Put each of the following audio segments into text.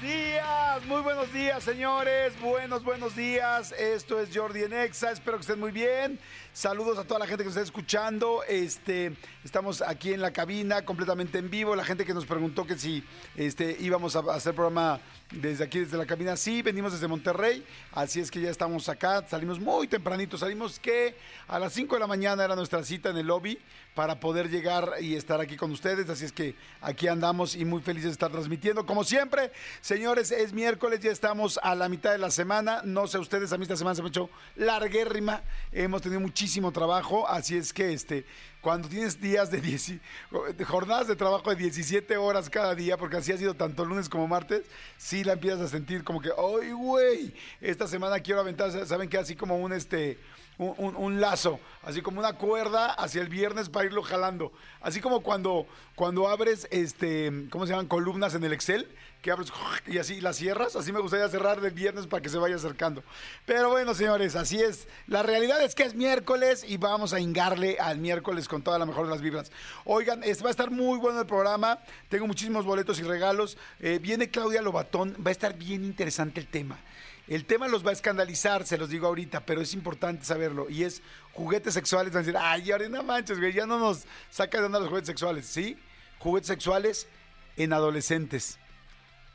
días, muy buenos días, señores. Buenos, buenos días. Esto es Jordi en Exa. Espero que estén muy bien. Saludos a toda la gente que nos está escuchando. Este, estamos aquí en la cabina, completamente en vivo. La gente que nos preguntó que si este, íbamos a hacer programa desde aquí, desde la cabina. Sí, venimos desde Monterrey. Así es que ya estamos acá. Salimos muy tempranito. Salimos que a las 5 de la mañana era nuestra cita en el lobby para poder llegar y estar aquí con ustedes. Así es que aquí andamos y muy felices de estar transmitiendo. Como siempre, señores, es miércoles, ya estamos a la mitad de la semana. No sé ustedes, a mí esta semana se me ha hecho larguérrima. Hemos tenido muchísimo trabajo, así es que este, cuando tienes días de 10, jornadas de trabajo de 17 horas cada día, porque así ha sido tanto lunes como martes, sí la empiezas a sentir como que, ¡ay, güey! Esta semana quiero aventar, ¿saben qué? Así como un este un, lazo, así como una cuerda hacia el viernes para irlo jalando. Así como cuando, cuando abres, este, ¿cómo se llaman? Columnas en el Excel, que abres y así las cierras. Así me gustaría cerrar de viernes para que se vaya acercando. Pero bueno, señores, así es. La realidad es que es miércoles y vamos a hingarle al miércoles con toda la mejor de las vibras. Oigan, este va a estar muy bueno el programa. Tengo muchísimos boletos y regalos. Eh, viene Claudia Lobatón. Va a estar bien interesante el tema. El tema los va a escandalizar, se los digo ahorita, pero es importante saberlo. Y es juguetes sexuales. Van a decir, ay, ahora no manches, güey, ya no nos saca de onda los juguetes sexuales. ¿Sí? Juguetes sexuales en adolescentes.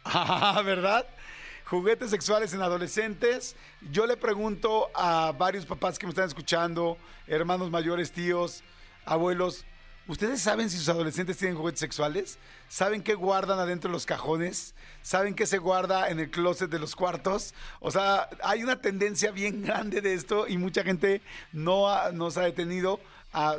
Ah, ¿verdad? Juguetes sexuales en adolescentes. Yo le pregunto a varios papás que me están escuchando, hermanos mayores, tíos, abuelos, ¿Ustedes saben si sus adolescentes tienen juguetes sexuales? ¿Saben qué guardan adentro de los cajones? ¿Saben qué se guarda en el closet de los cuartos? O sea, hay una tendencia bien grande de esto y mucha gente no, se ha detenido.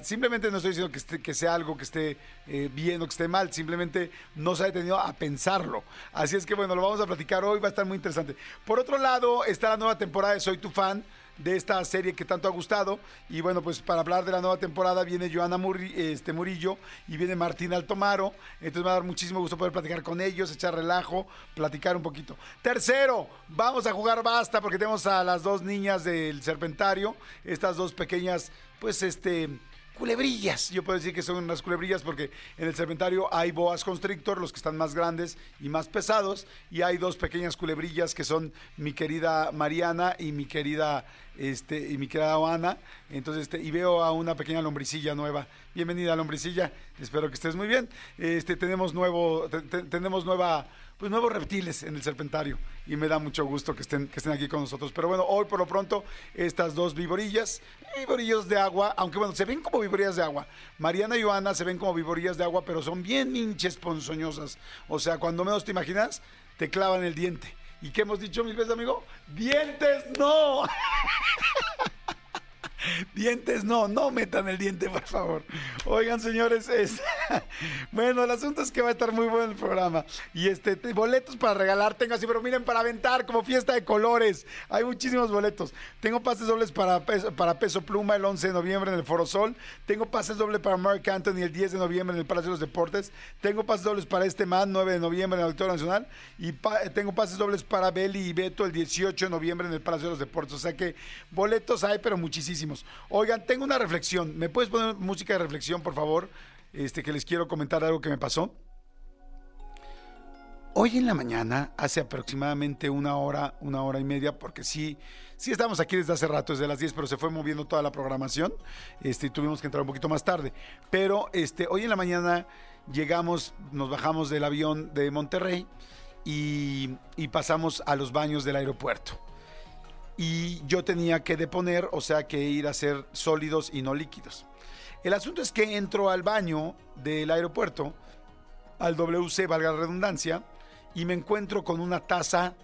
Simplemente no estoy diciendo que, que sea algo que esté eh, bien o que esté mal, simplemente no se ha detenido a pensarlo. Así es que bueno, lo vamos a platicar hoy, va a estar muy interesante. Por otro lado, está la nueva temporada de Soy tu fan de esta serie que tanto ha gustado. Y bueno, pues para hablar de la nueva temporada viene Joana este, Murillo y viene Martín Altomaro. Entonces me va a dar muchísimo gusto poder platicar con ellos, echar relajo, platicar un poquito. Tercero, vamos a jugar basta porque tenemos a las dos niñas del Serpentario, estas dos pequeñas, pues este culebrillas. Yo puedo decir que son unas culebrillas porque en el serpentario hay boas constrictor, los que están más grandes y más pesados, y hay dos pequeñas culebrillas que son mi querida Mariana y mi querida este y mi querida Ana. Entonces, este, y veo a una pequeña lombricilla nueva. Bienvenida lombricilla. Espero que estés muy bien. Este tenemos nuevo tenemos nueva pues nuevos reptiles en el serpentario y me da mucho gusto que estén, que estén aquí con nosotros. Pero bueno, hoy por lo pronto estas dos viborillas, viborillos de agua, aunque bueno, se ven como viborillas de agua. Mariana y Joana se ven como viborillas de agua, pero son bien hinches ponzoñosas. O sea, cuando menos te imaginas, te clavan el diente. ¿Y qué hemos dicho mil veces, amigo? ¡Dientes no! Dientes no, no metan el diente, por favor. Oigan, señores, es... bueno, el asunto es que va a estar muy bueno el programa. Y este, boletos para regalar tengo así, pero miren, para aventar, como fiesta de colores. Hay muchísimos boletos. Tengo pases dobles para peso, para peso pluma el 11 de noviembre en el Foro Sol. Tengo pases dobles para Mark Anthony el 10 de noviembre en el Palacio de los Deportes. Tengo pases dobles para este man 9 de noviembre en el Auditorio Nacional. Y tengo pases dobles para Beli y Beto el 18 de noviembre en el Palacio de los Deportes. O sea que boletos hay, pero muchísimos. Oigan, tengo una reflexión. ¿Me puedes poner música de reflexión, por favor? Este, que les quiero comentar algo que me pasó. Hoy en la mañana, hace aproximadamente una hora, una hora y media, porque sí, sí estamos aquí desde hace rato, desde las 10, pero se fue moviendo toda la programación. Este, tuvimos que entrar un poquito más tarde. Pero este, hoy en la mañana llegamos, nos bajamos del avión de Monterrey y, y pasamos a los baños del aeropuerto y yo tenía que deponer, o sea que ir a ser sólidos y no líquidos. El asunto es que entro al baño del aeropuerto, al WC, valga la redundancia, y me encuentro con una taza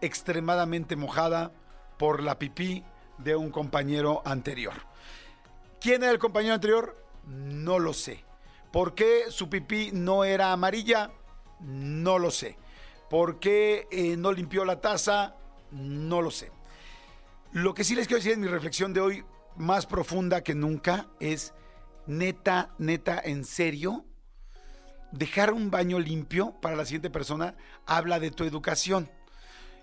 extremadamente mojada por la pipí de un compañero anterior. ¿Quién era el compañero anterior? No lo sé. ¿Por qué su pipí no era amarilla? No lo sé. ¿Por qué eh, no limpió la taza? No lo sé. Lo que sí les quiero decir en mi reflexión de hoy, más profunda que nunca, es neta, neta, en serio, dejar un baño limpio para la siguiente persona habla de tu educación.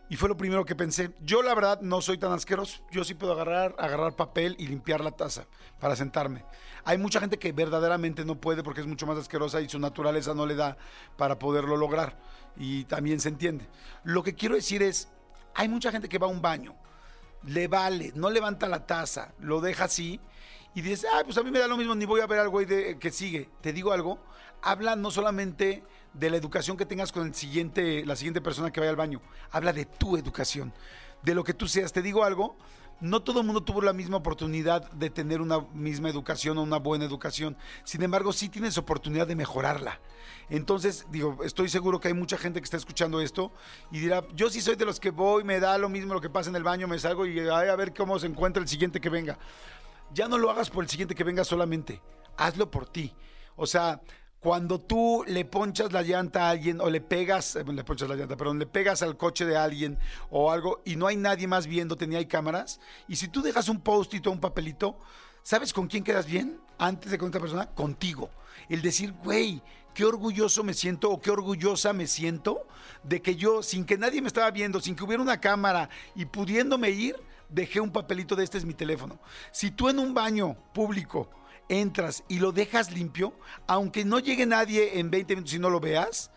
Y fue lo primero que pensé. Yo la verdad no soy tan asqueroso. Yo sí puedo agarrar, agarrar papel y limpiar la taza para sentarme. Hay mucha gente que verdaderamente no puede porque es mucho más asquerosa y su naturaleza no le da para poderlo lograr. Y también se entiende. Lo que quiero decir es, hay mucha gente que va a un baño, le vale, no levanta la taza, lo deja así y dice, ah, pues a mí me da lo mismo, ni voy a ver al güey de, que sigue. Te digo algo, habla no solamente de la educación que tengas con el siguiente, la siguiente persona que vaya al baño. Habla de tu educación, de lo que tú seas. Te digo algo, no todo el mundo tuvo la misma oportunidad de tener una misma educación o una buena educación. Sin embargo, sí tienes oportunidad de mejorarla. Entonces, digo, estoy seguro que hay mucha gente que está escuchando esto y dirá, yo sí soy de los que voy, me da lo mismo lo que pasa en el baño, me salgo y a ver cómo se encuentra el siguiente que venga. Ya no lo hagas por el siguiente que venga solamente, hazlo por ti. O sea, cuando tú le ponchas la llanta a alguien o le pegas, eh, le ponchas la llanta, perdón, le pegas al coche de alguien o algo y no hay nadie más viéndote ni hay cámaras, y si tú dejas un post-it o un papelito, ¿sabes con quién quedas bien antes de con otra persona? Contigo. El decir, güey, qué orgulloso me siento o qué orgullosa me siento de que yo, sin que nadie me estaba viendo, sin que hubiera una cámara y pudiéndome ir, dejé un papelito de este es mi teléfono. Si tú en un baño público entras y lo dejas limpio, aunque no llegue nadie en 20 minutos y no lo veas,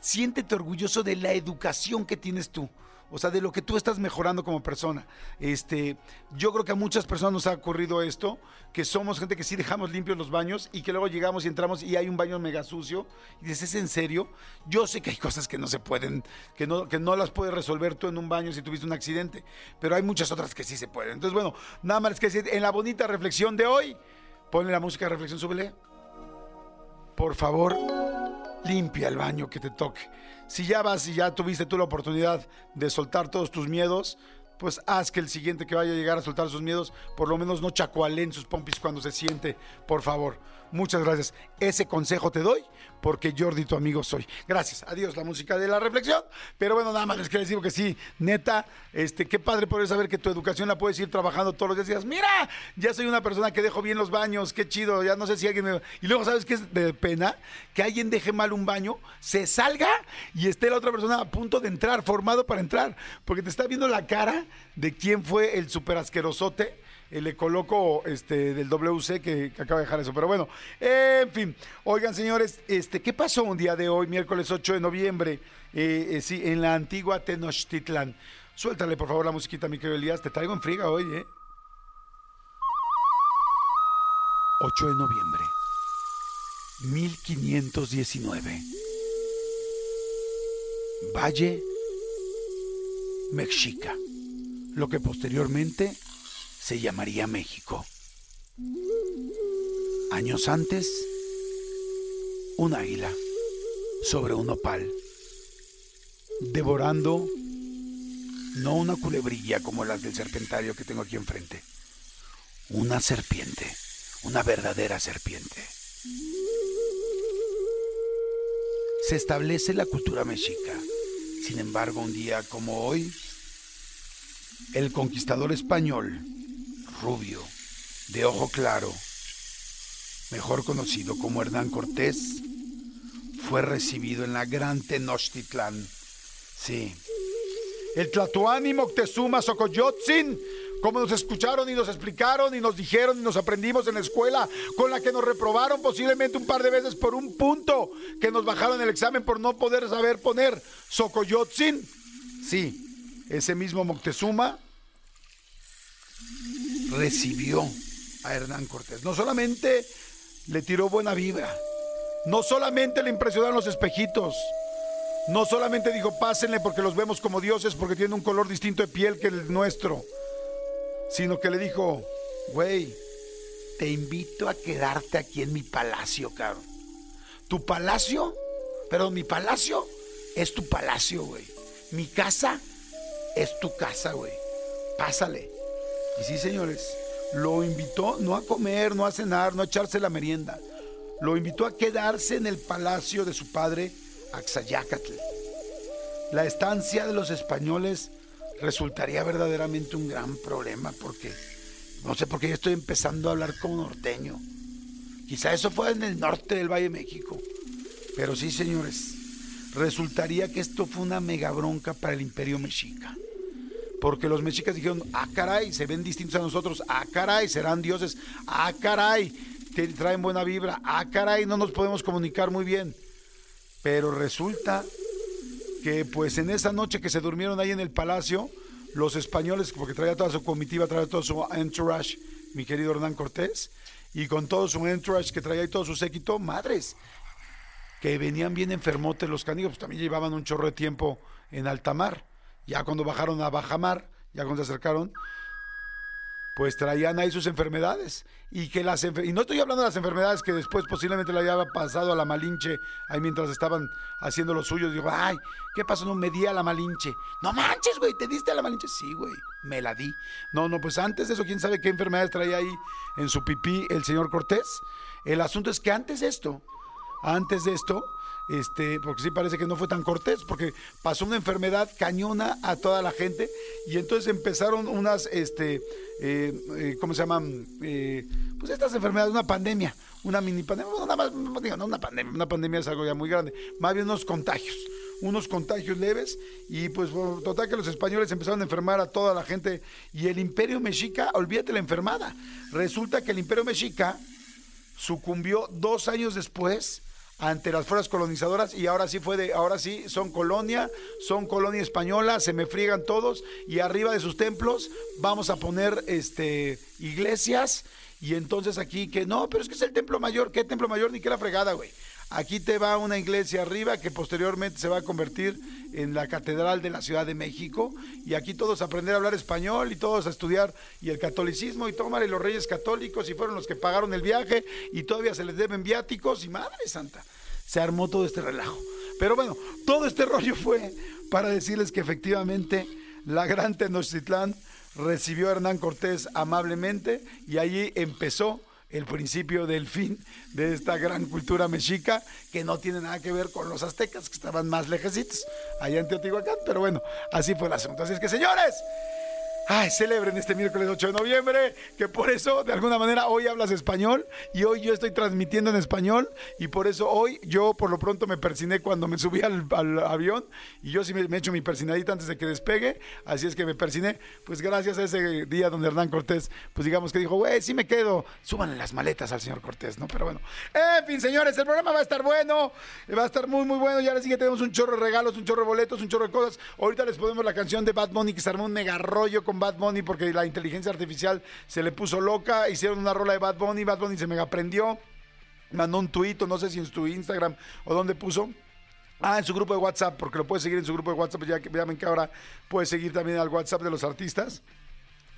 siéntete orgulloso de la educación que tienes tú. O sea, de lo que tú estás mejorando como persona. Este, yo creo que a muchas personas nos ha ocurrido esto, que somos gente que sí dejamos limpios los baños y que luego llegamos y entramos y hay un baño mega sucio. Y dices, ¿es en serio? Yo sé que hay cosas que no se pueden, que no, que no las puedes resolver tú en un baño si tuviste un accidente, pero hay muchas otras que sí se pueden. Entonces, bueno, nada más que decir, en la bonita reflexión de hoy, Ponle la música de reflexión, súbele. Por favor, limpia el baño que te toque. Si ya vas y ya tuviste tú la oportunidad de soltar todos tus miedos, pues haz que el siguiente que vaya a llegar a soltar sus miedos, por lo menos no chacualen sus pompis cuando se siente, por favor. Muchas gracias. Ese consejo te doy porque Jordi, tu amigo, soy. Gracias. Adiós, la música de la reflexión. Pero bueno, nada más les quiero decir que sí, neta, este, qué padre poder saber que tu educación la puedes ir trabajando todos los días. mira, ya soy una persona que dejo bien los baños, qué chido, ya no sé si alguien me... Y luego, ¿sabes qué es de pena? Que alguien deje mal un baño, se salga y esté la otra persona a punto de entrar, formado para entrar, porque te está viendo la cara de quién fue el super asquerosote le coloco este del WC que, acaba de dejar eso. Pero bueno, en fin. Oigan, señores, este, ¿qué pasó un día de hoy, miércoles 8 de noviembre, eh, eh, sí, en la antigua Tenochtitlan? Suéltale, por favor, la musiquita, mi querido Elías. Te traigo en friga hoy, ¿eh? 8 de noviembre, 1519. Valle Mexica, lo que posteriormente se llamaría México. Años antes, un águila sobre un opal, devorando no una culebrilla como las del serpentario que tengo aquí enfrente, una serpiente, una verdadera serpiente. Se establece la cultura mexica. Sin embargo, un día como hoy, el conquistador español rubio, de ojo claro, mejor conocido como Hernán Cortés, fue recibido en la gran Tenochtitlán. Sí. El Tlatoani Moctezuma Xocoyotzin, como nos escucharon y nos explicaron y nos dijeron y nos aprendimos en la escuela, con la que nos reprobaron posiblemente un par de veces por un punto que nos bajaron el examen por no poder saber poner Xocoyotzin. Sí, ese mismo Moctezuma recibió a Hernán Cortés. No solamente le tiró buena vibra, no solamente le impresionaron los espejitos, no solamente dijo pásenle porque los vemos como dioses porque tienen un color distinto de piel que el nuestro, sino que le dijo, güey, te invito a quedarte aquí en mi palacio, cabrón. Tu palacio, pero mi palacio es tu palacio, güey. Mi casa es tu casa, güey. Pásale. Y sí, señores, lo invitó no a comer, no a cenar, no a echarse la merienda. Lo invitó a quedarse en el palacio de su padre, Axayácatl. La estancia de los españoles resultaría verdaderamente un gran problema porque no sé por qué yo estoy empezando a hablar como norteño. Quizá eso fue en el norte del Valle de México. Pero sí, señores, resultaría que esto fue una mega bronca para el imperio mexica. Porque los mexicas dijeron, ah, caray, se ven distintos a nosotros, ah, caray, serán dioses, ah, caray, te traen buena vibra, ah, caray, no nos podemos comunicar muy bien. Pero resulta que pues en esa noche que se durmieron ahí en el palacio, los españoles, porque traía toda su comitiva, traía todo su entourage, mi querido Hernán Cortés, y con todo su entourage que traía y todo su séquito, madres, que venían bien enfermotes los canigos, pues también llevaban un chorro de tiempo en alta mar. Ya cuando bajaron a bajamar, ya cuando se acercaron, pues traían ahí sus enfermedades. Y que las y no estoy hablando de las enfermedades que después posiblemente le haya pasado a la Malinche ahí mientras estaban haciendo lo suyo. Digo, ay, ¿qué pasó? No me di a la Malinche. No manches, güey, ¿te diste a la Malinche? Sí, güey, me la di. No, no, pues antes de eso, quién sabe qué enfermedades traía ahí en su pipí el señor Cortés. El asunto es que antes de esto, antes de esto, este, porque sí parece que no fue tan cortés, porque pasó una enfermedad cañona a toda la gente y entonces empezaron unas, este, eh, eh, ¿cómo se llaman? Eh, pues estas enfermedades, una pandemia, una mini pandemia, no una pandemia, una pandemia es algo ya muy grande, más bien unos contagios unos contagios leves y pues total que los españoles empezaron a enfermar a toda la gente y el imperio mexica, olvídate la enfermada, resulta que el imperio mexica sucumbió dos años después ante las fuerzas colonizadoras y ahora sí fue de, ahora sí son colonia, son colonia española, se me friegan todos y arriba de sus templos vamos a poner este iglesias y entonces aquí que no, pero es que es el templo mayor, ¿qué templo mayor ni qué la fregada, güey? Aquí te va una iglesia arriba que posteriormente se va a convertir en la Catedral de la Ciudad de México. Y aquí todos aprender a hablar español y todos a estudiar y el catolicismo y tomar y los reyes católicos y fueron los que pagaron el viaje y todavía se les deben viáticos y madre santa. Se armó todo este relajo. Pero bueno, todo este rollo fue para decirles que efectivamente la gran Tenochtitlán recibió a Hernán Cortés amablemente y allí empezó el principio del fin de esta gran cultura mexica que no tiene nada que ver con los aztecas que estaban más lejecitos allá en Teotihuacán, pero bueno, así fue el asunto. Así es que señores, Ay, celebren este miércoles 8 de noviembre, que por eso de alguna manera hoy hablas español y hoy yo estoy transmitiendo en español y por eso hoy yo por lo pronto me persiné cuando me subí al, avión y yo sí me, he hecho mi persinadita antes de que despegue, así es que me persiné, pues gracias a ese día donde Hernán Cortés, pues digamos que dijo, güey, sí me quedo, súbanle las maletas al señor Cortés, ¿no? Pero bueno, en fin, señores, el programa va a estar bueno, va a estar muy, muy bueno, ya ahora sí que tenemos un chorro de regalos, un chorro de boletos, un chorro de cosas, ahorita les ponemos la canción de Bad Bunny que se armó un mega rollo con Bad Bunny porque la inteligencia artificial se le puso loca. Hicieron una rola de Bad Bunny, Bad Bunny se mega aprendió. Mandó un tuit, no sé si en su Instagram o dónde puso. Ah, en su grupo de WhatsApp, porque lo puede seguir en su grupo de WhatsApp. Ya que vean que ahora puede seguir también al WhatsApp de los artistas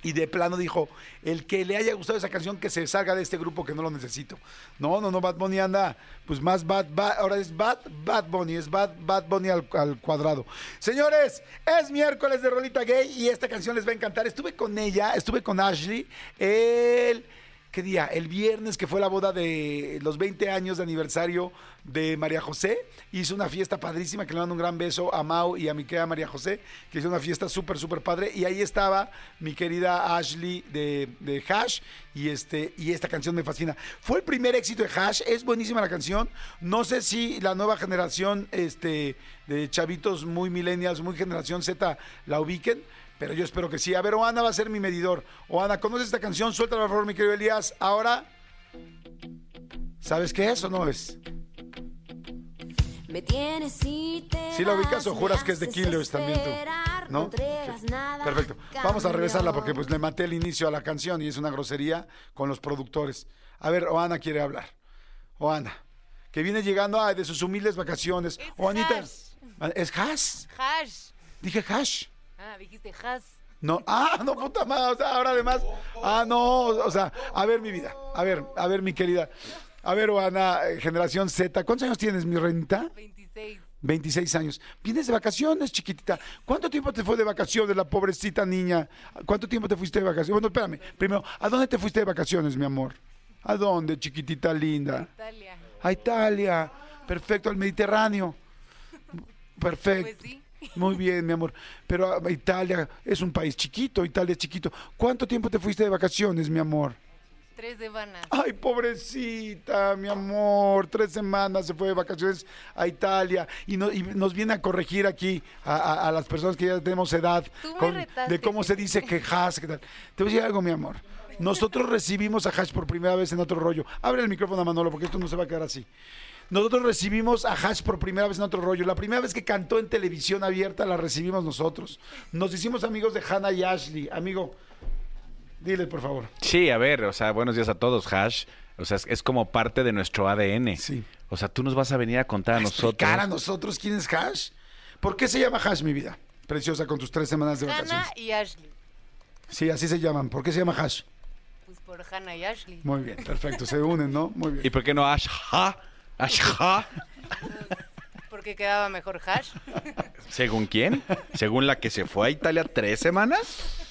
y de plano dijo, el que le haya gustado esa canción, que se salga de este grupo que no lo necesito. No, no, no, Bad Bunny anda, pues más Bad, bad ahora es Bad, Bad Bunny, es Bad, Bad Bunny al, al, cuadrado. Señores, es miércoles de Rolita Gay y esta canción les va a encantar. Estuve con ella, estuve con Ashley, el ¿qué día? El viernes que fue la boda de los 20 años de aniversario de María José. Hizo una fiesta padrísima, que le mando un gran beso a Mau y a mi querida María José, que hizo una fiesta súper, súper padre. Y ahí estaba mi querida Ashley de, Hash y, este, y esta canción me fascina. Fue el primer éxito de Hash, es buenísima la canción. No sé si la nueva generación este, de chavitos muy millennials, muy generación Z la ubiquen pero yo espero que sí. A ver, Oana va a ser mi medidor. Oana, ¿conoces esta canción? Suéltala, por favor, mi querido Elías. Ahora, ¿sabes qué es o no es? Me tienes y te ¿Sí la ubicas o juras que es de Killers también tú? ¿No? Perfecto. Vamos a regresarla porque pues le maté el inicio a la canción y es una grosería con los productores. A ver, Oana quiere hablar. Oana, que viene llegando de sus humildes vacaciones. Es Oanita, hash. ¿es hash? Hash. Dije hash. Ah, dijiste hash. No, ah, no, puta madre, o sea, ahora además, ah, no, o sea, a ver mi vida, a ver, a ver mi querida, a ver, Ana, eh, generación Z, ¿cuántos años tienes, mi renta? 26. 26 años. Vienes de vacaciones, chiquitita. ¿Cuánto tiempo te fue de vacaciones la pobrecita niña? ¿Cuánto tiempo te fuiste de vacaciones? Bueno, espérame. Primero, ¿a dónde te fuiste de vacaciones, mi amor? ¿A dónde, chiquitita linda? Italia. A Italia. Perfecto, al Mediterráneo. Perfecto. Pues sí. Muy bien, mi amor. Pero ah, Italia es un país chiquito, Italia es chiquito. ¿Cuánto tiempo te fuiste de vacaciones, mi amor? Tres semanas. Ay, pobrecita, mi amor. Tres semanas se fue de vacaciones a Italia y, no- y nos viene a corregir aquí a, a- a las personas que ya tenemos edad Tú me con- retaste, de cómo se dice que hash, qué tal. Te voy a decir algo, mi amor. Nosotros recibimos a Hash por primera vez en otro rollo. Abre el micrófono a Manolo porque esto no se va a quedar así. Nosotros recibimos a Hash por primera vez en otro rollo. La primera vez que cantó en televisión abierta la recibimos nosotros. Nos hicimos amigos de Hannah y Ashley. Amigo, dile por favor. Sí, a ver, o sea, buenos días a todos, Hash. O sea, es, es como parte de nuestro ADN. Sí. O sea, tú nos vas a venir a contar a, nosotros. explicar a nosotros quién es Hash. ¿Por qué se llama Hash, mi vida? Preciosa, con tus tres semanas de vacaciones. Hannah y Ashley. Sí, así se llaman. ¿Por qué se llama Hash? Pues por Hannah y Ashley. Muy bien, perfecto. Se unen, ¿no? Muy bien. ¿Y por qué no Ashha? Ashha. Porque quedaba mejor hash. ¿Según quién? ¿Según la que se fue a Italia tres semanas?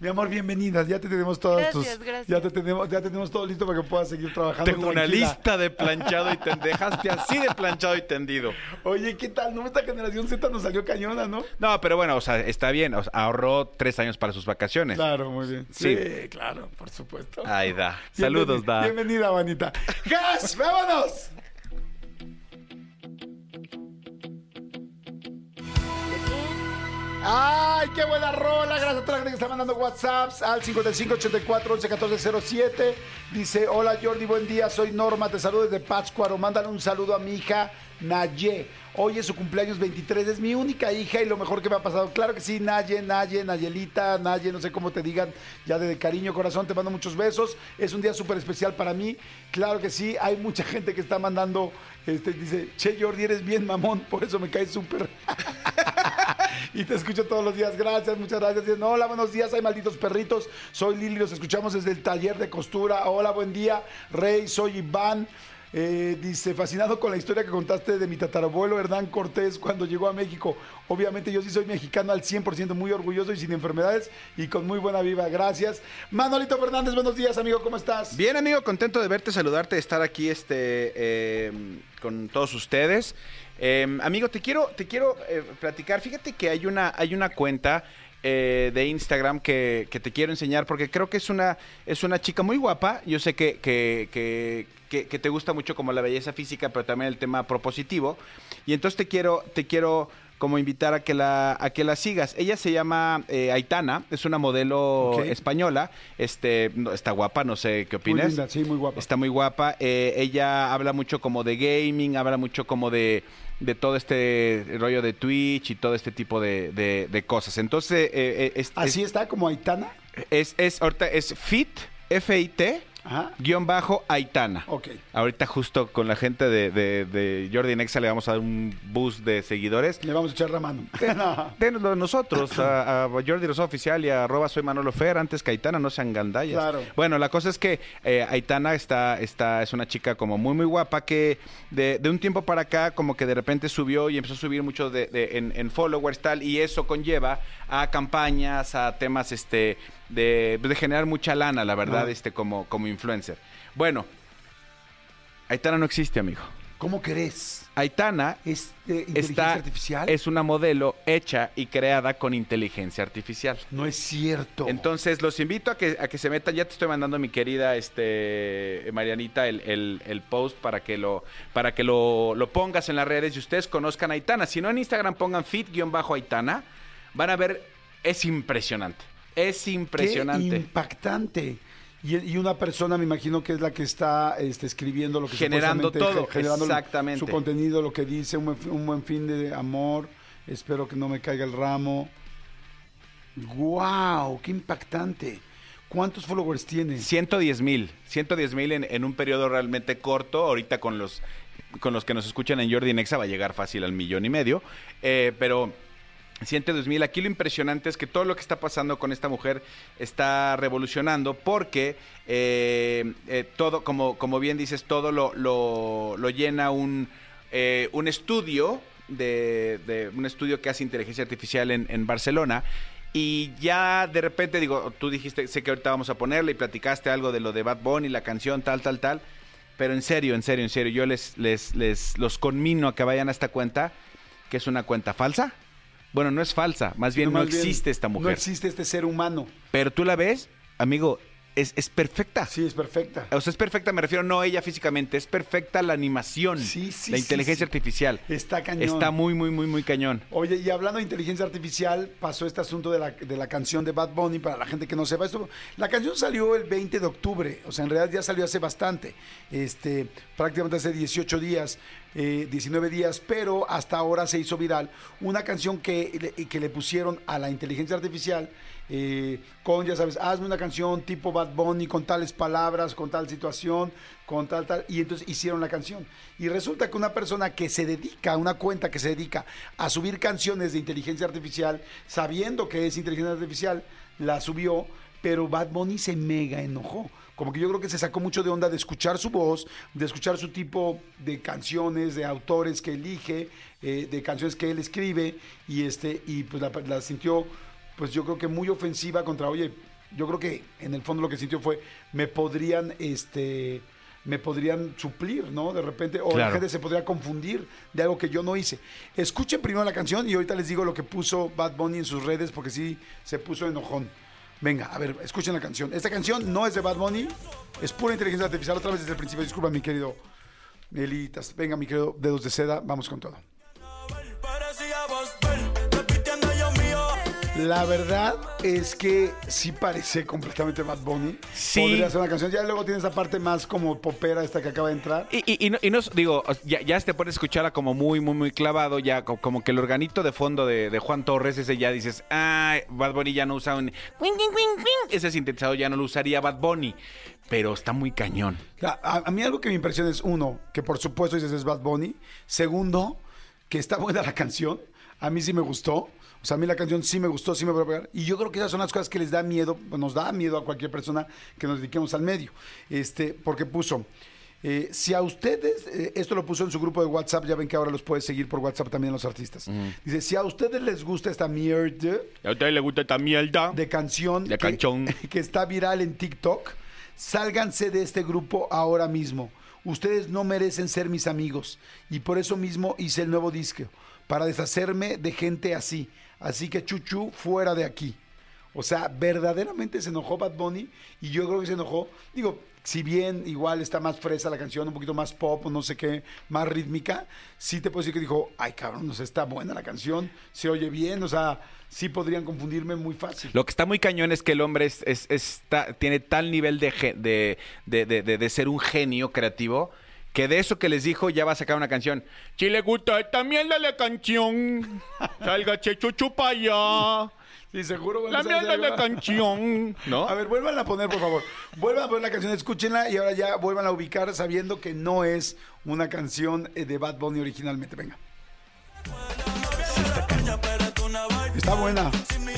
Mi amor, bienvenida. Ya te tenemos todas tus. Gracias, gracias. Ya te tenemos, ya tenemos todo listo para que puedas seguir trabajando. Tengo una lista de planchado y tendido. Dejaste así de planchado y tendido. Oye, ¿qué tal? No, esta generación Z nos salió cañona, ¿no? No, pero bueno, o sea, está bien. o sea, ahorró tres años para sus vacaciones. Claro, muy bien. Sí, Sí. claro, por supuesto. Ay, da. Saludos, da. Bienvenida, Vanita. ¡Gas! ¡Vámonos! ¡Ay, qué buena rola! Gracias a toda la gente que está mandando WhatsApps al 5584 111407. Dice, hola Jordi, buen día, soy Norma, te saludo desde Pátzcuaro. Mándale un saludo a mi hija Naye. Hoy es su cumpleaños 23, es mi única hija y lo mejor que me ha pasado. Claro que sí, Naye, Naye, Nayelita, Naye, no sé cómo te digan, ya de cariño, corazón, te mando muchos besos. Es un día súper especial para mí. Claro que sí, hay mucha gente que está mandando, este, dice, che Jordi, eres bien mamón, por eso me caes súper. y te escucho todos los días. Gracias, muchas gracias. Hola, buenos días, hay malditos perritos. Soy Lili, los escuchamos desde el taller de costura. Hola, buen día. Rey, soy Iván. Eh, dice, fascinado con la historia que contaste de mi tatarabuelo Hernán Cortés cuando llegó a México. Obviamente yo sí soy mexicano al 100%, muy orgulloso y sin enfermedades y con muy buena viva. Gracias. Manolito Fernández, buenos días, amigo, ¿cómo estás? Bien, amigo, contento de verte, saludarte, de estar aquí este, eh, con todos ustedes. Eh, amigo, te quiero, te quiero eh, platicar. Fíjate que hay una, hay una cuenta eh, de Instagram que, que te quiero enseñar porque creo que es una, es una chica muy guapa. Yo sé que, que, que, que- te gusta mucho como la belleza física, pero también el tema propositivo. Y entonces te quiero, te quiero como invitar a que la, a que la sigas. Ella se llama eh, Aitana, es una modelo española. Este, no, está guapa, no sé qué Muy opinas. linda, sí, muy guapa. Está muy guapa. Eh, ella habla mucho como de gaming, habla mucho como de, de todo este rollo de Twitch y todo este tipo de, de- de cosas. Entonces, eh, eh, es, Así está, como Aitana. es, es, ahorita es Fit, F-I-T, Ajá. guion bajo Aitana. Ok. Ahorita justo con la gente de, de, de Jordi Nexa le vamos a dar un boost de seguidores. Le vamos a echar la mano. No. Denoslo nosotros, a, a Jordi Rosa Oficial y a arroba soy Manolo Fer, antes que Aitana, no sean gandallas. Claro. Bueno, la cosa es que eh, Aitana está, está, es una chica como muy, muy guapa que de, de un tiempo para acá como que de repente subió y empezó a subir mucho de, de- en, en followers tal y eso conlleva a campañas, a temas este de, de generar mucha lana, la verdad, Ah. este como, como influencer. Bueno, Aitana no existe, amigo. ¿Cómo crees? Aitana ¿Es de inteligencia está, artificial? es una modelo hecha y creada con inteligencia artificial. No es cierto. Entonces, los invito a que, a que se metan. Ya te estoy mandando, mi querida este, Marianita, el, el- el post para que, lo, para que lo, lo pongas en las redes y ustedes conozcan a Aitana. Si no, en Instagram pongan fit-aitana. Van a ver, es impresionante. Es Qué impresionante. impactante. Y, y una persona, me imagino que es la que está este, escribiendo lo que Generando todo, generando exactamente. su contenido, lo que dice, un, buen fin- un buen fin de amor. Espero que no me caiga el ramo. ¡Wow! ¡Qué impactante! ¿Cuántos followers tiene? 110 mil, 110 mil en, en un periodo realmente corto. Ahorita con los, con los que nos escuchan en Jordi Nexa va a llegar fácil al millón y medio. Eh, pero 110 mil, aquí lo impresionante es que todo lo que está pasando con esta mujer está revolucionando porque eh, eh, todo, como, como bien dices, todo lo, lo, llena un, eh, un estudio de, de un estudio que hace inteligencia artificial en, en Barcelona. Y ya de repente, digo, tú dijiste, sé que ahorita vamos a ponerle y platicaste algo de lo de Bad Bunny, la canción, tal, tal, tal. Pero en serio, en serio, en serio, yo les, les, les los conmino a que vayan a esta cuenta, que es una cuenta falsa. Bueno, no es falsa, más bien no más existe esta No mujer. existe este ser humano. Pero tú la ves, amigo, es, es perfecta. Sí, es perfecta. O sea, es perfecta, me refiero no ella físicamente, es perfecta la animación, Sí, sí, la inteligencia sí. artificial. Está cañón. Está muy, muy, muy, muy cañón. Oye, y hablando de inteligencia artificial, pasó este asunto de la, de la canción de Bad Bunny, para la gente que no sepa esto. La canción salió el 20 de octubre, o sea, en realidad ya salió hace bastante, este, prácticamente hace 18 días, eh, 19 días, pero hasta ahora se hizo viral una canción que, que le pusieron a la inteligencia artificial. eh, con, ya sabes, hazme una canción tipo Bad Bunny con tales palabras, con tal situación, con tal, tal, y entonces hicieron la canción. Y resulta que una persona que se dedica, una cuenta que se dedica a subir canciones de inteligencia artificial, sabiendo que es inteligencia artificial, la subió, pero Bad Bunny se mega enojó. Como que yo creo que se sacó mucho de onda de escuchar su voz, de escuchar su tipo de canciones, de autores que elige, eh, de canciones que él escribe, y este, y pues la, la sintió, pues yo creo que muy ofensiva contra, oye, yo creo que en el fondo lo que sintió fue, me podrían, este, me podrían suplir, ¿no? De repente, o la gente se podría confundir de algo que yo no hice. Escuchen primero la canción y ahorita les digo lo que puso Bad Bunny en sus redes porque sí se puso enojón. Venga, a ver, escuchen la canción. Esta canción no es de Bad Bunny, es pura inteligencia artificial. Otra vez desde el principio, disculpa, mi querido Elitas. Venga, mi querido Dedos de Seda, vamos con todo. La verdad es que sí parece completamente Bad Bunny. Sí. Podría ser una canción. Ya luego tiene esa parte más como popera esta que acaba de entrar. Y, y, y no, y no es- digo, ya, ya te puedes escucharla como muy, muy, muy clavado, ya co- como que el organito de fondo de, de Juan Torres, ese ya dices, ah, Bad Bunny ya no usa un... cuing, cuing, cuing, cuing". Ese sintetizador ya no lo usaría Bad Bunny, pero está muy cañón. A, a- a mí algo que me impresiona es, uno, que por supuesto dices es Bad Bunny. Segundo, que está buena la canción. A mí sí me gustó. Sea, a mí la canción sí me gustó, sí me va a pegar. Y yo creo que esas son las cosas que les da miedo, nos da miedo a cualquier persona que nos dediquemos al medio. Este, porque puso, eh, si a ustedes, eh, esto lo puso en su grupo de WhatsApp, ya ven que ahora los puedes seguir por WhatsApp también los artistas. Dice, si a ustedes les gusta esta mierda ¿A usted le gusta esta mierda? de canción De que, que está viral en TikTok, sálganse de este grupo ahora mismo. Ustedes no merecen ser mis amigos y por eso mismo hice el nuevo disco, para deshacerme de gente así. Así que Chuchu, fuera de aquí. O sea, verdaderamente se enojó Bad Bunny y yo creo que se enojó. Digo, si bien igual está más fresa la canción, un poquito más pop o no sé qué, más rítmica, sí te puedo decir que dijo, ay cabrón, no sé, está buena la canción, se oye bien, o sea, sí podrían confundirme muy fácil. Lo que está muy cañón es que el hombre es, tiene tal nivel de- de- de- de ser un genio creativo que de eso que les dijo ya va a sacar una canción. Si le gusta esta mierda la canción, salga para allá. Sí, seguro. van a La mierda la canción. ¿No? A ver, vuelvan a poner, por favor. Vuelvan a poner la canción, escúchenla y ahora ya vuelvan a ubicar sabiendo que no es una canción eh, de Bad Bunny originalmente. Venga. Está buena.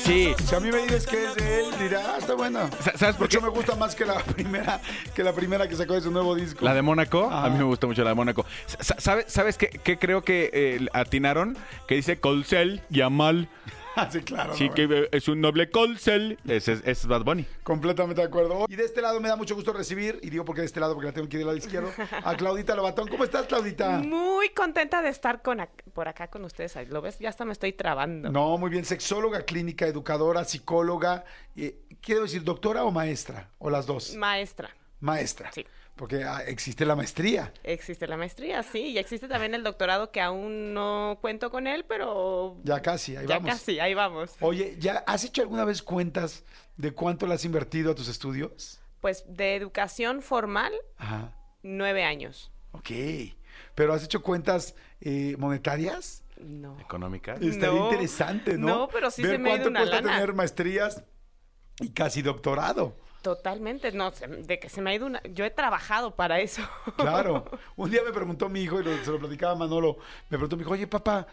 Sí. Si a mí me dices que es de él, dirá, ah, está buena. Sa- ¿Sabes por me gusta más que la primera que la primera que sacó de su nuevo disco. La de Mónaco, a mí me gusta mucho la de Mónaco. Sa- ¿Sabes, ¿sabes qué, qué creo que eh, atinaron? Que dice Colcel, Yamal. Sí, claro. Sí, no, que bueno. es un noble Colcel. Ese es, Bad Bunny. Completamente de acuerdo. Y de este lado me da mucho gusto recibir, y digo porque de este lado, porque la tengo que ir del lado izquierdo, a Claudita Lobatón. ¿Cómo estás, Claudita? Muy contenta de estar con ac- por acá con ustedes. Ahí ¿Lo ves? Ya hasta me estoy trabando. No, muy bien. Sexóloga clínica, educadora, psicóloga. eh, quiero decir, doctora o maestra, o las dos. Maestra. Maestra. Sí. Porque ah, existe la maestría. Existe la maestría, sí, y existe también el doctorado que aún no cuento con él, pero Ya casi, ahí ya vamos. casi, ahí vamos. Oye, ¿ya has hecho alguna vez cuentas de cuánto le has invertido a tus estudios? Pues de educación formal, Ajá. nueve años. Ok. ¿Pero has hecho cuentas eh, monetarias? No. Económica. Estaría No. interesante, ¿no? No, pero sí Ver se me ha cuánto ido una cuesta lana. tener maestrías y casi doctorado. Totalmente, no, se- de que se me ha ido una... Yo he trabajado para eso. Claro. Un día me preguntó mi hijo, y lo- se lo platicaba Manolo, me preguntó mi hijo, oye, papá,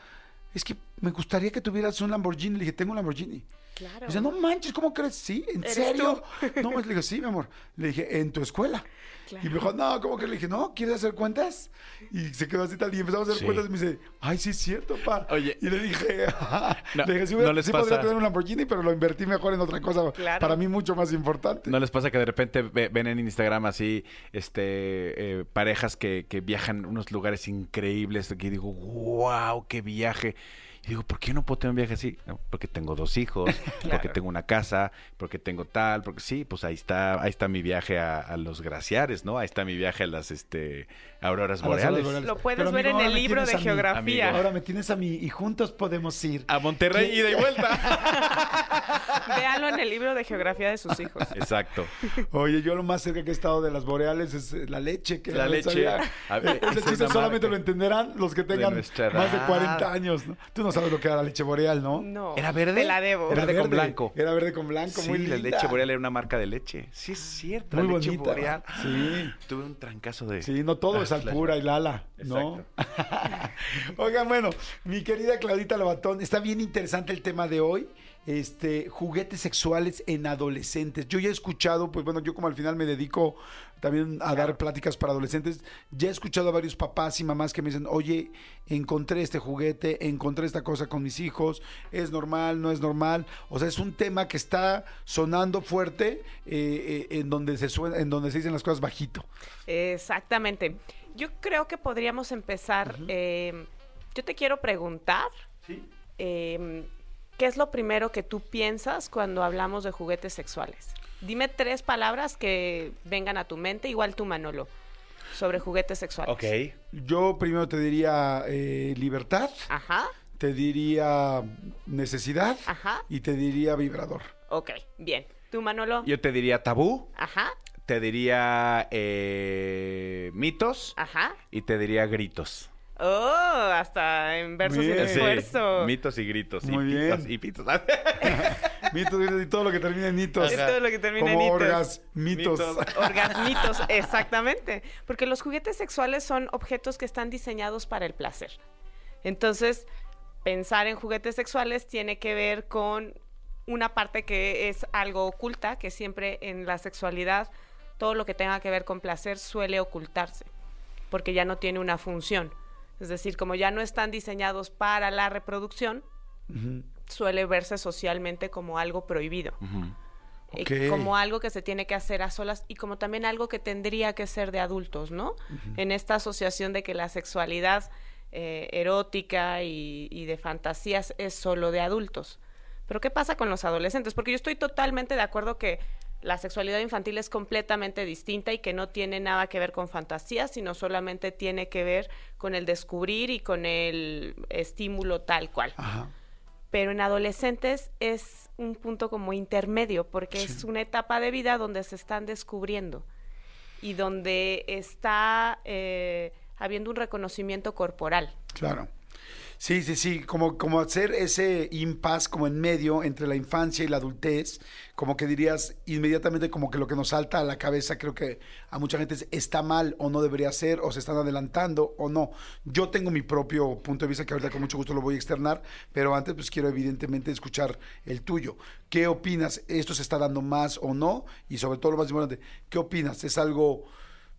es que me gustaría que tuvieras un Lamborghini. Le dije, tengo un Lamborghini. Claro. Dice, no manches, ¿cómo crees? Sí, ¿en ¿Eres serio? No, le dije, sí, mi amor. Le dije, en tu escuela. Claro. Y me dijo, no, ¿cómo que? Le dije, no, ¿quieres hacer cuentas? Y se quedó así tal. Y empezamos a hacer Sí. cuentas y me dice, ay, sí es cierto, pa. Oye. Y le dije, "Ajá". No, le dije, sí, no les sí podría tener un Lamborghini, pero lo invertí mejor en otra cosa Claro. para mí mucho más importante. ¿No les pasa que de repente ve- ven en Instagram así este eh, parejas que, que viajan a unos lugares increíbles? Que digo, wow, qué viaje. Y digo, ¿por qué no puedo tener un viaje así? Porque tengo dos hijos, porque tengo una casa, porque tengo tal, porque sí, pues ahí está, ahí está mi viaje a, a los glaciares, ¿no? Ahí está mi viaje a las este auroras boreales. Lo puedes Pero, ver amigo, en el libro de geografía. Amigo. Ahora me tienes a mí y juntos podemos ir. A Monterrey, ¿Qué? ida y vuelta. Véanlo en el libro de geografía de sus hijos. Exacto. Oye, yo lo más cerca que he estado de las boreales es eh, la leche. Que La no leche. A ver, Eh, Ese es chiste solamente lo entenderán los que tengan más de edad. 40 años. ¿no? Tú no sabes lo que era la leche boreal, ¿no? No. ¿Era verde? Te la debo. Era verde con blanco. Era verde con blanco, Sí, muy la leche boreal era una marca de leche. Sí, es cierto. Muy la leche bonita. boreal. Sí. Tuve un trancazo de. Sí, no todo Ah, es. Alpura y Lala, ¿no? Oigan, bueno, mi querida Claudita Lobatón, está bien interesante el tema de hoy. Este, juguetes sexuales en adolescentes. Yo ya he escuchado, pues bueno, yo como al final me dedico también a dar pláticas para adolescentes, ya he escuchado a varios papás y mamás que me dicen, oye, encontré este juguete, encontré esta cosa con mis hijos, es normal, no es normal. O sea, es un tema que está sonando fuerte eh, eh, en donde se suena, en donde se dicen las cosas bajito. Exactamente. Yo creo que podríamos empezar. eh, yo te quiero preguntar. eh, ¿Qué es lo primero que tú piensas cuando hablamos de juguetes sexuales? Dime tres palabras que vengan a tu mente, igual tú, Manolo, sobre juguetes sexuales. Ok. Yo primero te diría eh, libertad, Ajá, te diría necesidad ajá. y te diría vibrador. Ok, bien. ¿Tú, Manolo? Yo te diría tabú, Ajá, te diría eh, mitos ajá. y te diría gritos. Oh, hasta en versos sin Bien. esfuerzo. mitos y gritos. Muy y bien. Pitos, y pitos. Mitos y todo lo que termina en mitos. Es todo lo que termina Como en mitos. Mitos. Orgasmitos, exactamente. Porque los juguetes sexuales son objetos que están diseñados para el placer. Entonces, pensar en juguetes sexuales tiene que ver con una parte que es algo oculta, que siempre en la sexualidad todo lo que tenga que ver con placer suele ocultarse, porque ya no tiene una función. Es decir, como ya no están diseñados para la reproducción, suele verse socialmente como algo prohibido. Como algo que se tiene que hacer a solas y como también algo que tendría que ser de adultos, ¿no? En esta asociación de que la sexualidad eh, erótica y, y de fantasías es solo de adultos. Pero ¿qué pasa con los adolescentes? Porque yo estoy totalmente de acuerdo que la sexualidad infantil es completamente distinta y que no tiene nada que ver con fantasías, sino solamente tiene que ver con el descubrir y con el estímulo tal cual Ajá. Pero en adolescentes es un punto como intermedio, porque es una etapa de vida donde se están descubriendo y donde está eh, habiendo un reconocimiento corporal. Claro. Sí, sí, sí, como, como hacer ese impasse como en medio entre la infancia y la adultez, como que dirías inmediatamente como que lo que nos salta a la cabeza, creo que a mucha gente es, está mal o no debería ser, o se están adelantando o no. Yo tengo mi propio punto de vista que ahorita con mucho gusto lo voy a externar, pero antes pues quiero evidentemente escuchar el tuyo. ¿Qué opinas? ¿Esto se está dando más o no? Y sobre todo lo más importante, ¿qué opinas? ¿Es algo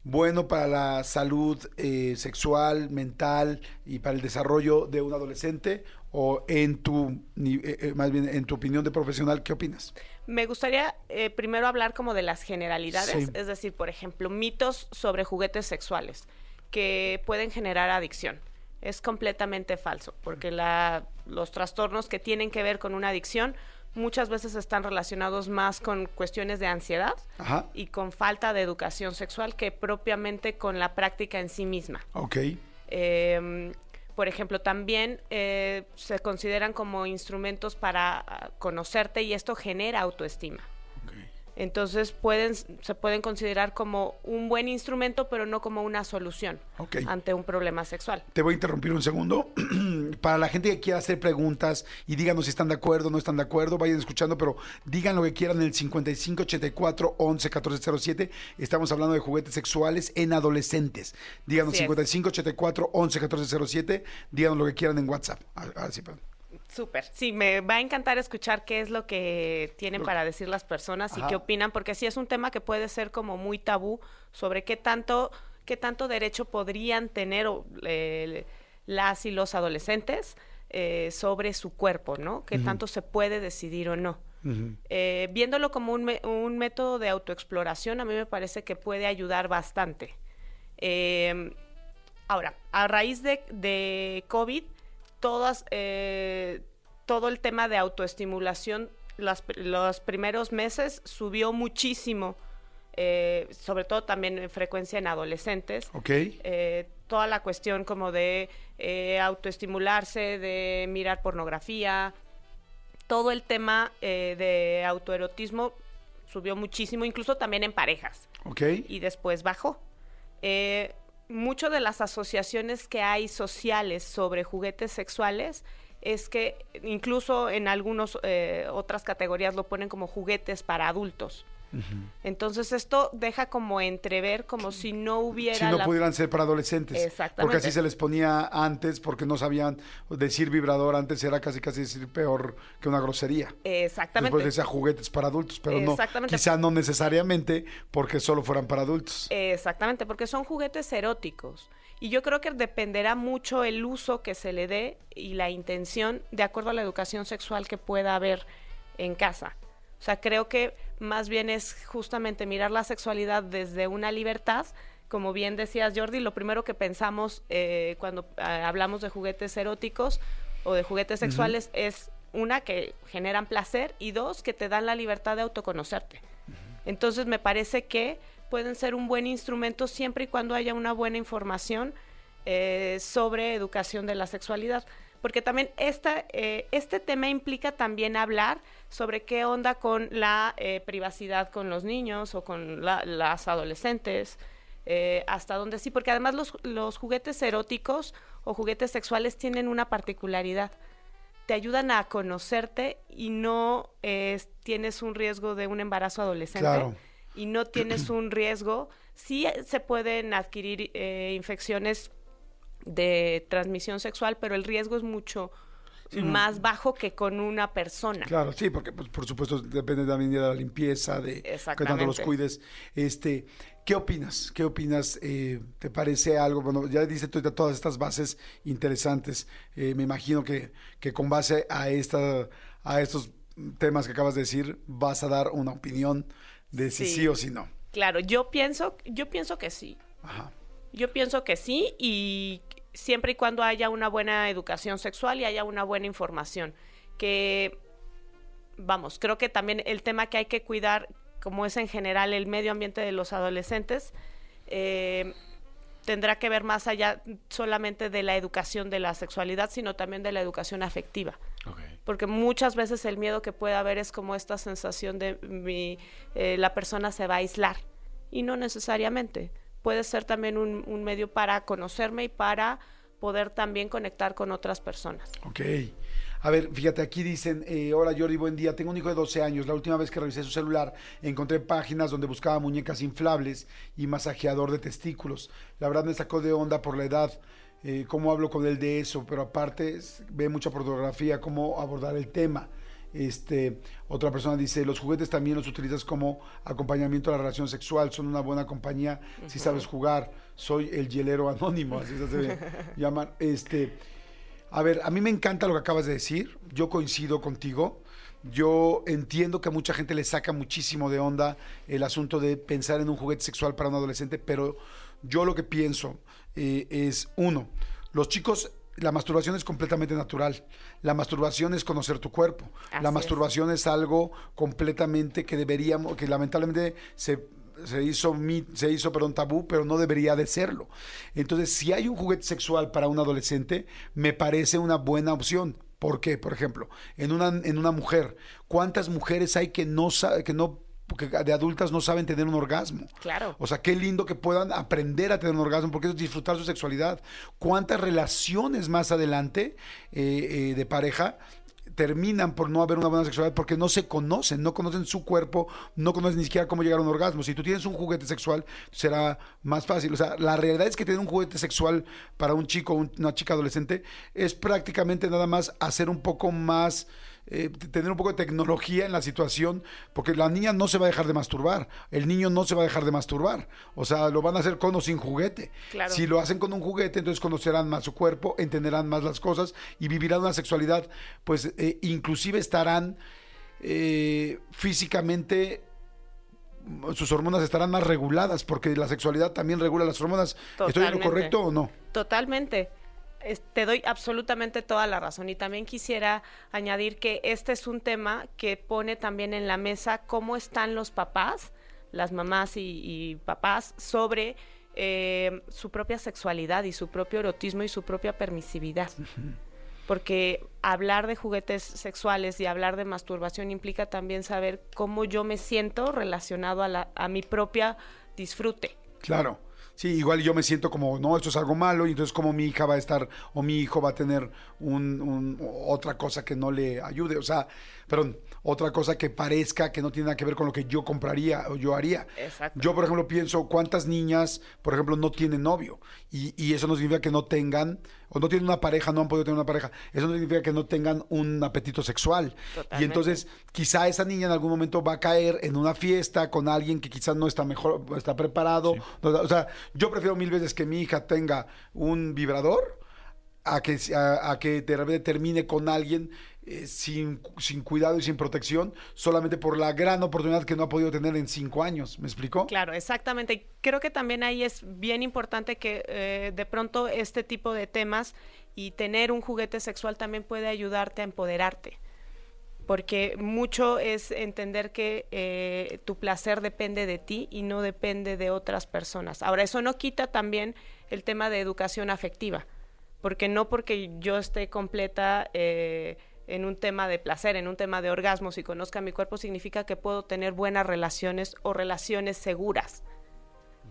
bueno para la salud eh, sexual, mental y para el desarrollo de un adolescente? ¿O en tu, eh, eh, más bien en tu opinión de profesional, qué opinas? Me gustaría eh, primero hablar como de las generalidades, Sí. es decir, por ejemplo, mitos sobre juguetes sexuales que pueden generar adicción. Es completamente falso, porque la- los trastornos que tienen que ver con una adicción muchas veces están relacionados más con cuestiones de ansiedad Ajá, y con falta de educación sexual que propiamente con la práctica en sí misma. ok. Eh, por ejemplo, también eh, se consideran como instrumentos para ah, conocerte y esto genera autoestima. Entonces pueden, se pueden considerar como un buen instrumento, pero no como una solución ante un problema sexual. Te voy a interrumpir un segundo. Para la gente que quiera hacer preguntas y díganos si están de acuerdo o no están de acuerdo, vayan escuchando, pero digan lo que quieran en el 5584 11 1407. Estamos hablando de juguetes sexuales en adolescentes. Díganos Así es. 5584 11 1407. Díganos lo que quieran en WhatsApp. Ah, Ahora sí, perdón. Súper. Sí, me va a encantar escuchar qué es lo que tienen para decir las personas y qué opinan, porque sí es un tema que puede ser como muy tabú sobre qué tanto, qué tanto derecho podrían tener eh, las y los adolescentes eh, sobre su cuerpo, ¿no? Qué tanto se puede decidir o no. Eh, viéndolo como un, me- un método de autoexploración, a mí me parece que puede ayudar bastante. Eh, ahora, a raíz de, de COVID, todas, eh, todo el tema de autoestimulación, las los primeros meses subió muchísimo, eh, sobre todo también en frecuencia en adolescentes. ¿Ok? Eh, toda la cuestión como de eh, autoestimularse, de mirar pornografía, todo el tema de autoerotismo subió muchísimo, incluso también en parejas ¿Ok? y después bajó. Eh, mucho de las asociaciones que hay sociales sobre juguetes sexuales es que incluso en algunas otras categorías lo ponen como juguetes para adultos. Entonces esto deja como entrever como si no hubiera Si no la- pudieran ser para adolescentes. Exactamente. Porque así se les ponía antes, porque no sabían decir vibrador antes era casi casi decir peor que una grosería. Exactamente. Después decía juguetes para adultos, pero no, quizá no necesariamente porque solo fueran para adultos. Exactamente, porque son juguetes eróticos. Y yo creo que dependerá mucho el uso que se le dé y la intención de acuerdo a la educación sexual que pueda haber en casa. O sea, creo que más bien es justamente mirar la sexualidad desde una libertad. Como bien decías, Jordi, lo primero que pensamos eh, cuando eh, hablamos de juguetes eróticos o de juguetes sexuales es una que generan placer y dos que te dan la libertad de autoconocerte. Entonces me parece que pueden ser un buen instrumento siempre y cuando haya una buena información eh, sobre educación de la sexualidad. Porque también esta, eh, este tema implica también hablar sobre qué onda con la eh, privacidad con los niños o con la- las adolescentes, eh, hasta dónde sí, porque además los, los juguetes eróticos o juguetes sexuales tienen una particularidad te ayudan a conocerte y no eh, tienes un riesgo de un embarazo adolescente Claro. y no tienes un riesgo. Sí eh, se pueden adquirir eh, infecciones de transmisión sexual, pero el riesgo es mucho más bajo que con una persona. Claro, sí, porque pues, por supuesto depende también de la limpieza, de que tanto los cuides. Este, ¿qué opinas? ¿Qué opinas? Eh, ¿Te parece algo? Bueno, ya dice tú todas estas bases interesantes. Eh, me imagino que, que con base a esta, a estos temas que acabas de decir, vas a dar una opinión de si sí, Sí. o si no. Claro, yo pienso, yo pienso que sí. Ajá. Yo pienso que sí y siempre y cuando haya una buena educación sexual y haya una buena información. Que, vamos, creo que también el tema que hay que cuidar, como es en general el medio ambiente de los adolescentes, eh, tendrá que ver más allá solamente de la educación de la sexualidad, sino también de la educación afectiva porque muchas veces el miedo que puede haber es como esta sensación de mi, eh, la persona se va a aislar y no necesariamente. Puede ser también un, medio para conocerme y para poder también conectar con otras personas. Ok. A ver, fíjate, aquí dicen, eh, hola Jordi, buen día, tengo un hijo de 12 años, la última vez que revisé su celular encontré páginas donde buscaba muñecas inflables y masajeador de testículos. La verdad me sacó de onda por la edad, eh, cómo hablo con él de eso, pero aparte ve mucha pornografía, cómo abordar el tema. Este, otra persona dice, los juguetes también los utilizas como acompañamiento a la relación sexual, son una buena compañía si sabes jugar. Soy el hielero anónimo, así se llaman. Este, a ver, a mí me encanta lo que acabas de decir. Yo coincido contigo. Yo entiendo que a mucha gente le saca muchísimo de onda el asunto de pensar en un juguete sexual para un adolescente, pero yo lo que pienso eh, es, uno, los chicos, la masturbación es completamente natural. La masturbación es conocer tu cuerpo. Así la masturbación es algo completamente que deberíamos, que lamentablemente se se hizo, se hizo perdón, tabú, pero no debería de serlo. Entonces, si hay un juguete sexual para un adolescente, me parece una buena opción. ¿Por qué? Por ejemplo, en una, en una mujer, ¿cuántas mujeres hay que no, que no que de adultas no saben tener un orgasmo? Claro. O sea, qué lindo que puedan aprender a tener un orgasmo, porque eso es disfrutar su sexualidad. ¿Cuántas relaciones más adelante eh, eh, de pareja terminan por no haber una buena sexualidad porque no se conocen, no conocen su cuerpo, no conocen ni siquiera cómo llegar a un orgasmo. Si tú tienes un juguete sexual, será más fácil. O sea, la realidad es que tener un juguete sexual para un chico o un- una chica adolescente es prácticamente nada más hacer un poco más eh, tener un poco de tecnología en la situación, porque la niña no se va a dejar de masturbar, el niño no se va a dejar de masturbar, o sea, lo van a hacer con o sin juguete. Claro. Si lo hacen con un juguete, entonces conocerán más su cuerpo, entenderán más las cosas y vivirán una sexualidad, pues eh, inclusive estarán eh, físicamente sus hormonas estarán más reguladas porque la sexualidad también regula las hormonas. ¿Estoy en lo Totalmente. correcto o no? Totalmente. Es- te doy absolutamente toda la razón y también quisiera añadir que este es un tema que pone también en la mesa cómo están los papás, las mamás y, y papás sobre eh, su propia sexualidad y su propio erotismo y su propia permisividad. Porque hablar de juguetes sexuales y hablar de masturbación implica también saber cómo yo me siento relacionado a, la, a mi propia disfrute. Claro. Sí, igual yo me siento como, no, esto es algo malo, y entonces como mi hija va a estar, o mi hijo va a tener un, un- otra cosa que no le ayude, o sea, perdón, otra cosa que parezca que no tiene nada que ver con lo que yo compraría o yo haría. Exacto. Yo, por ejemplo, pienso cuántas niñas, por ejemplo, no tienen novio, y, y eso no significa que no tengan, o no tienen una pareja, no han podido tener una pareja, eso no significa que no tengan un apetito sexual. Y entonces, quizá esa niña en algún momento va a caer en una fiesta con alguien que quizás no está mejor, no está preparado. No, o sea, yo prefiero mil veces que mi hija tenga un vibrador a que, a, a que de repente termine con alguien eh, sin, sin cuidado y sin protección, solamente por la gran oportunidad que no ha podido tener en cinco años. ¿Me explicó? Claro, exactamente. Creo que también ahí es bien importante que eh, de pronto este tipo de temas y tener un juguete sexual también puede ayudarte a empoderarte. Porque mucho es entender que eh, tu placer depende de ti y no depende de otras personas. Ahora, eso no quita también el tema de educación afectiva, porque no porque yo esté completa en un tema de placer, en un tema de orgasmos y conozca mi cuerpo, significa que puedo tener buenas relaciones o relaciones seguras.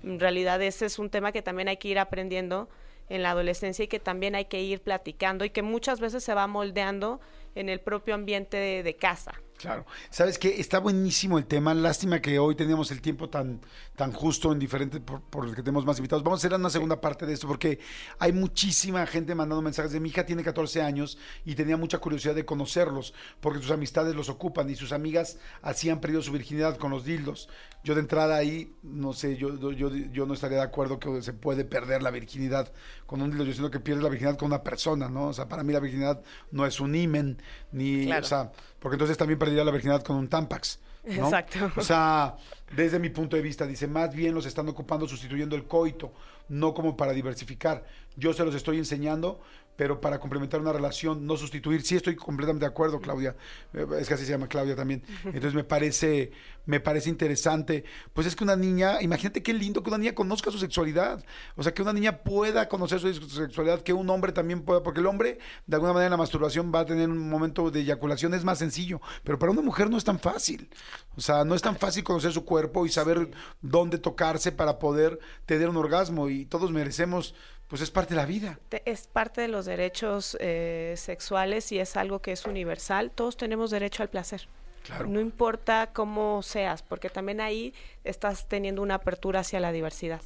En realidad ese es un tema que también hay que ir aprendiendo en la adolescencia y que también hay que ir platicando y que muchas veces se va moldeando en el propio ambiente de, casa. Claro. ¿Sabes qué? Está buenísimo el tema. Lástima que hoy teníamos el tiempo tan, tan justo en diferentes, por, por el que tenemos más invitados. Vamos a hacer una segunda parte de esto porque hay muchísima gente mandando mensajes de mi hija tiene 14 años y tenía mucha curiosidad de conocerlos porque sus amistades los ocupan y sus amigas así han perdido su virginidad con los dildos. Yo de entrada ahí, no sé, yo, yo, yo no estaría de acuerdo que se puede perder la virginidad con un dildo. Yo siento que pierdes la virginidad con una persona, ¿no? O sea, para mí la virginidad no es un imen, ni, Claro. o sea, porque entonces también perdería la virginidad con un Tampax. ¿no? Exacto. O sea, desde mi punto de vista, dice, más bien los están ocupando sustituyendo el coito, no como para diversificar. Yo se los estoy enseñando, pero para complementar una relación, no sustituir. Sí estoy completamente de acuerdo, Claudia. Eh, Es que así se llama Claudia también. Entonces me parece, me parece interesante. Pues es que una niña, imagínate qué lindo que una niña conozca su sexualidad. O sea, que una niña pueda conocer su sexualidad, que un hombre también pueda, porque el hombre, de alguna manera, en la masturbación va a tener un momento de eyaculación, es más sencillo. Pero para una mujer no es tan fácil. O sea, no es tan fácil conocer su cuerpo y saber dónde tocarse para poder tener un orgasmo. Y todos merecemos, pues es parte de la vida. Es parte de los derechos eh, sexuales y es algo que es universal. Todos tenemos derecho al placer. Claro. No importa cómo seas, porque también ahí estás teniendo una apertura hacia la diversidad.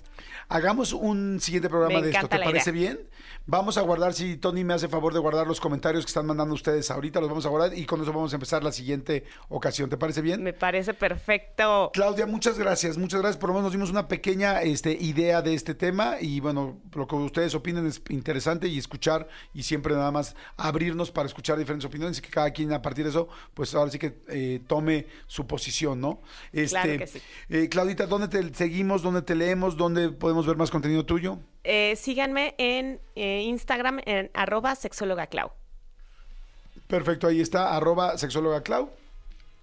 Hagamos un siguiente programa Me de esto, ¿te parece idea. bien? Vamos a guardar, si Tony me hace favor de guardar los comentarios que están mandando ustedes ahorita, los vamos a guardar y con eso vamos a empezar la siguiente ocasión. ¿Te parece bien? Me parece perfecto. Claudia, muchas gracias, muchas gracias. Por lo menos nos dimos una pequeña este, idea de este tema y bueno, lo que ustedes opinen es interesante y escuchar y siempre nada más abrirnos para escuchar diferentes opiniones y que cada quien a partir de eso, pues ahora sí que eh, tome su posición, ¿no? Este, Claro que sí. eh, Claudita, ¿dónde te seguimos? ¿Dónde te leemos? ¿Dónde podemos ver más contenido tuyo? Eh, síganme en eh, Instagram en arroba sexóloga Clau. Perfecto, ahí está, arroba sexóloga Clau.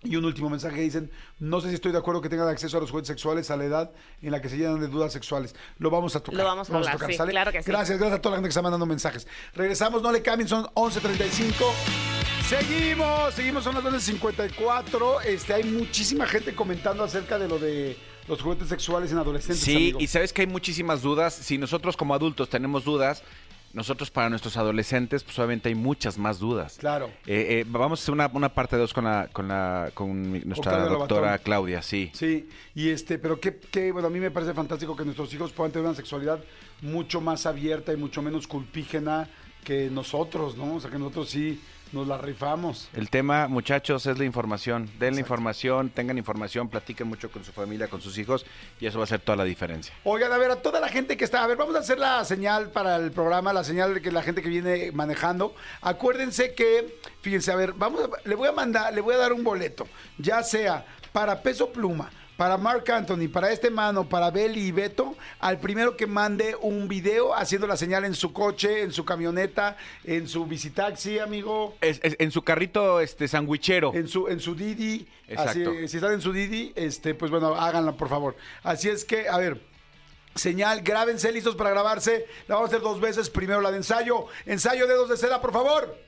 Y un último mensaje dicen, no sé si estoy de acuerdo que tengan acceso a los juguetes sexuales a la edad en la que se llenan de dudas sexuales. Lo vamos a tocar. Lo vamos a hablar, sí, claro que sí. Gracias, gracias a toda la gente que está mandando mensajes. Regresamos, no le cambien, son 11.35. Seguimos, seguimos, son las 12.54. Este, hay muchísima gente comentando acerca de lo de los juguetes sexuales en adolescentes. Sí, y sabes que hay muchísimas dudas. Si nosotros como adultos tenemos dudas, nosotros para nuestros adolescentes, pues obviamente hay muchas más dudas. Claro. Eh, eh, vamos a hacer una, una parte dos con la, con la, con nuestra doctora Lobatón. Claudia, sí. Sí, y este, pero qué, qué, bueno, a mí me parece fantástico que nuestros hijos puedan tener una sexualidad mucho más abierta y mucho menos culpígena que nosotros, ¿no? O sea, que nosotros sí nos la rifamos. El tema, muchachos, es la información. Den la información, tengan información, platiquen mucho con su familia, con sus hijos, y eso va a hacer toda la diferencia. Oigan, a ver, a toda la gente que está, a ver, vamos a hacer la señal para el programa, la señal de que la gente que viene manejando. Acuérdense que, fíjense, a ver, vamos, a- le voy a mandar, le voy a dar un boleto, ya sea para peso pluma, para Mark Anthony, para este mano, para Beli y Beto, al primero que mande un video haciendo la señal en su coche, en su camioneta, en su visitaxi, amigo. Es- es- en su carrito este sandwichero. En su, en su Didi. Así, Exacto. si están en su Didi, este, pues bueno, háganla, por favor. Así es que, a ver. Señal, grábense listos para grabarse. La vamos a hacer dos veces. Primero la de ensayo. Ensayo dedos de seda, por favor.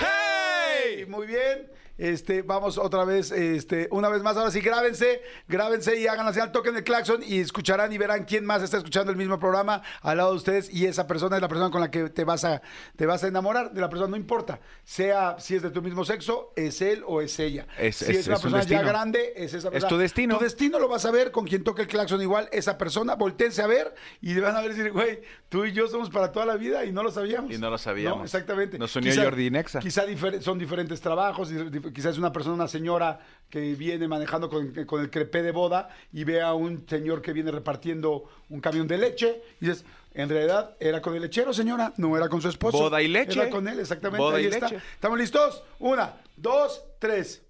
¡Hey! Muy bien. Este, vamos otra vez, este, una vez más. Ahora sí, grábense, grábense y hagan la señal, toquen el claxon y escucharán y verán quién más está escuchando el mismo programa al lado de ustedes. Y esa persona es la persona con la que te vas a, te vas a enamorar de la persona, no importa. Sea si es de tu mismo sexo, es él o es ella. Es- si es- es, una es un persona ya grande, es esa persona. tu destino. Tu destino lo vas a ver con quien toque el claxon igual, esa persona. Voltense a ver y van a ver y decir, güey, tú y yo somos para toda la vida y no lo sabíamos. Y no lo sabíamos. No, exactamente. Nos unió Jordi y Nexa. Quizá difer- son diferentes trabajos, y dif- quizás es una persona, una señora que viene manejando con, con el crepé de boda y ve a un señor que viene repartiendo un camión de leche y dices, en realidad era con el lechero, señora, no era con su esposo. Boda y leche. Era con él, exactamente. Boda Ahí y está. leche. ¿Estamos listos? Una, dos, tres.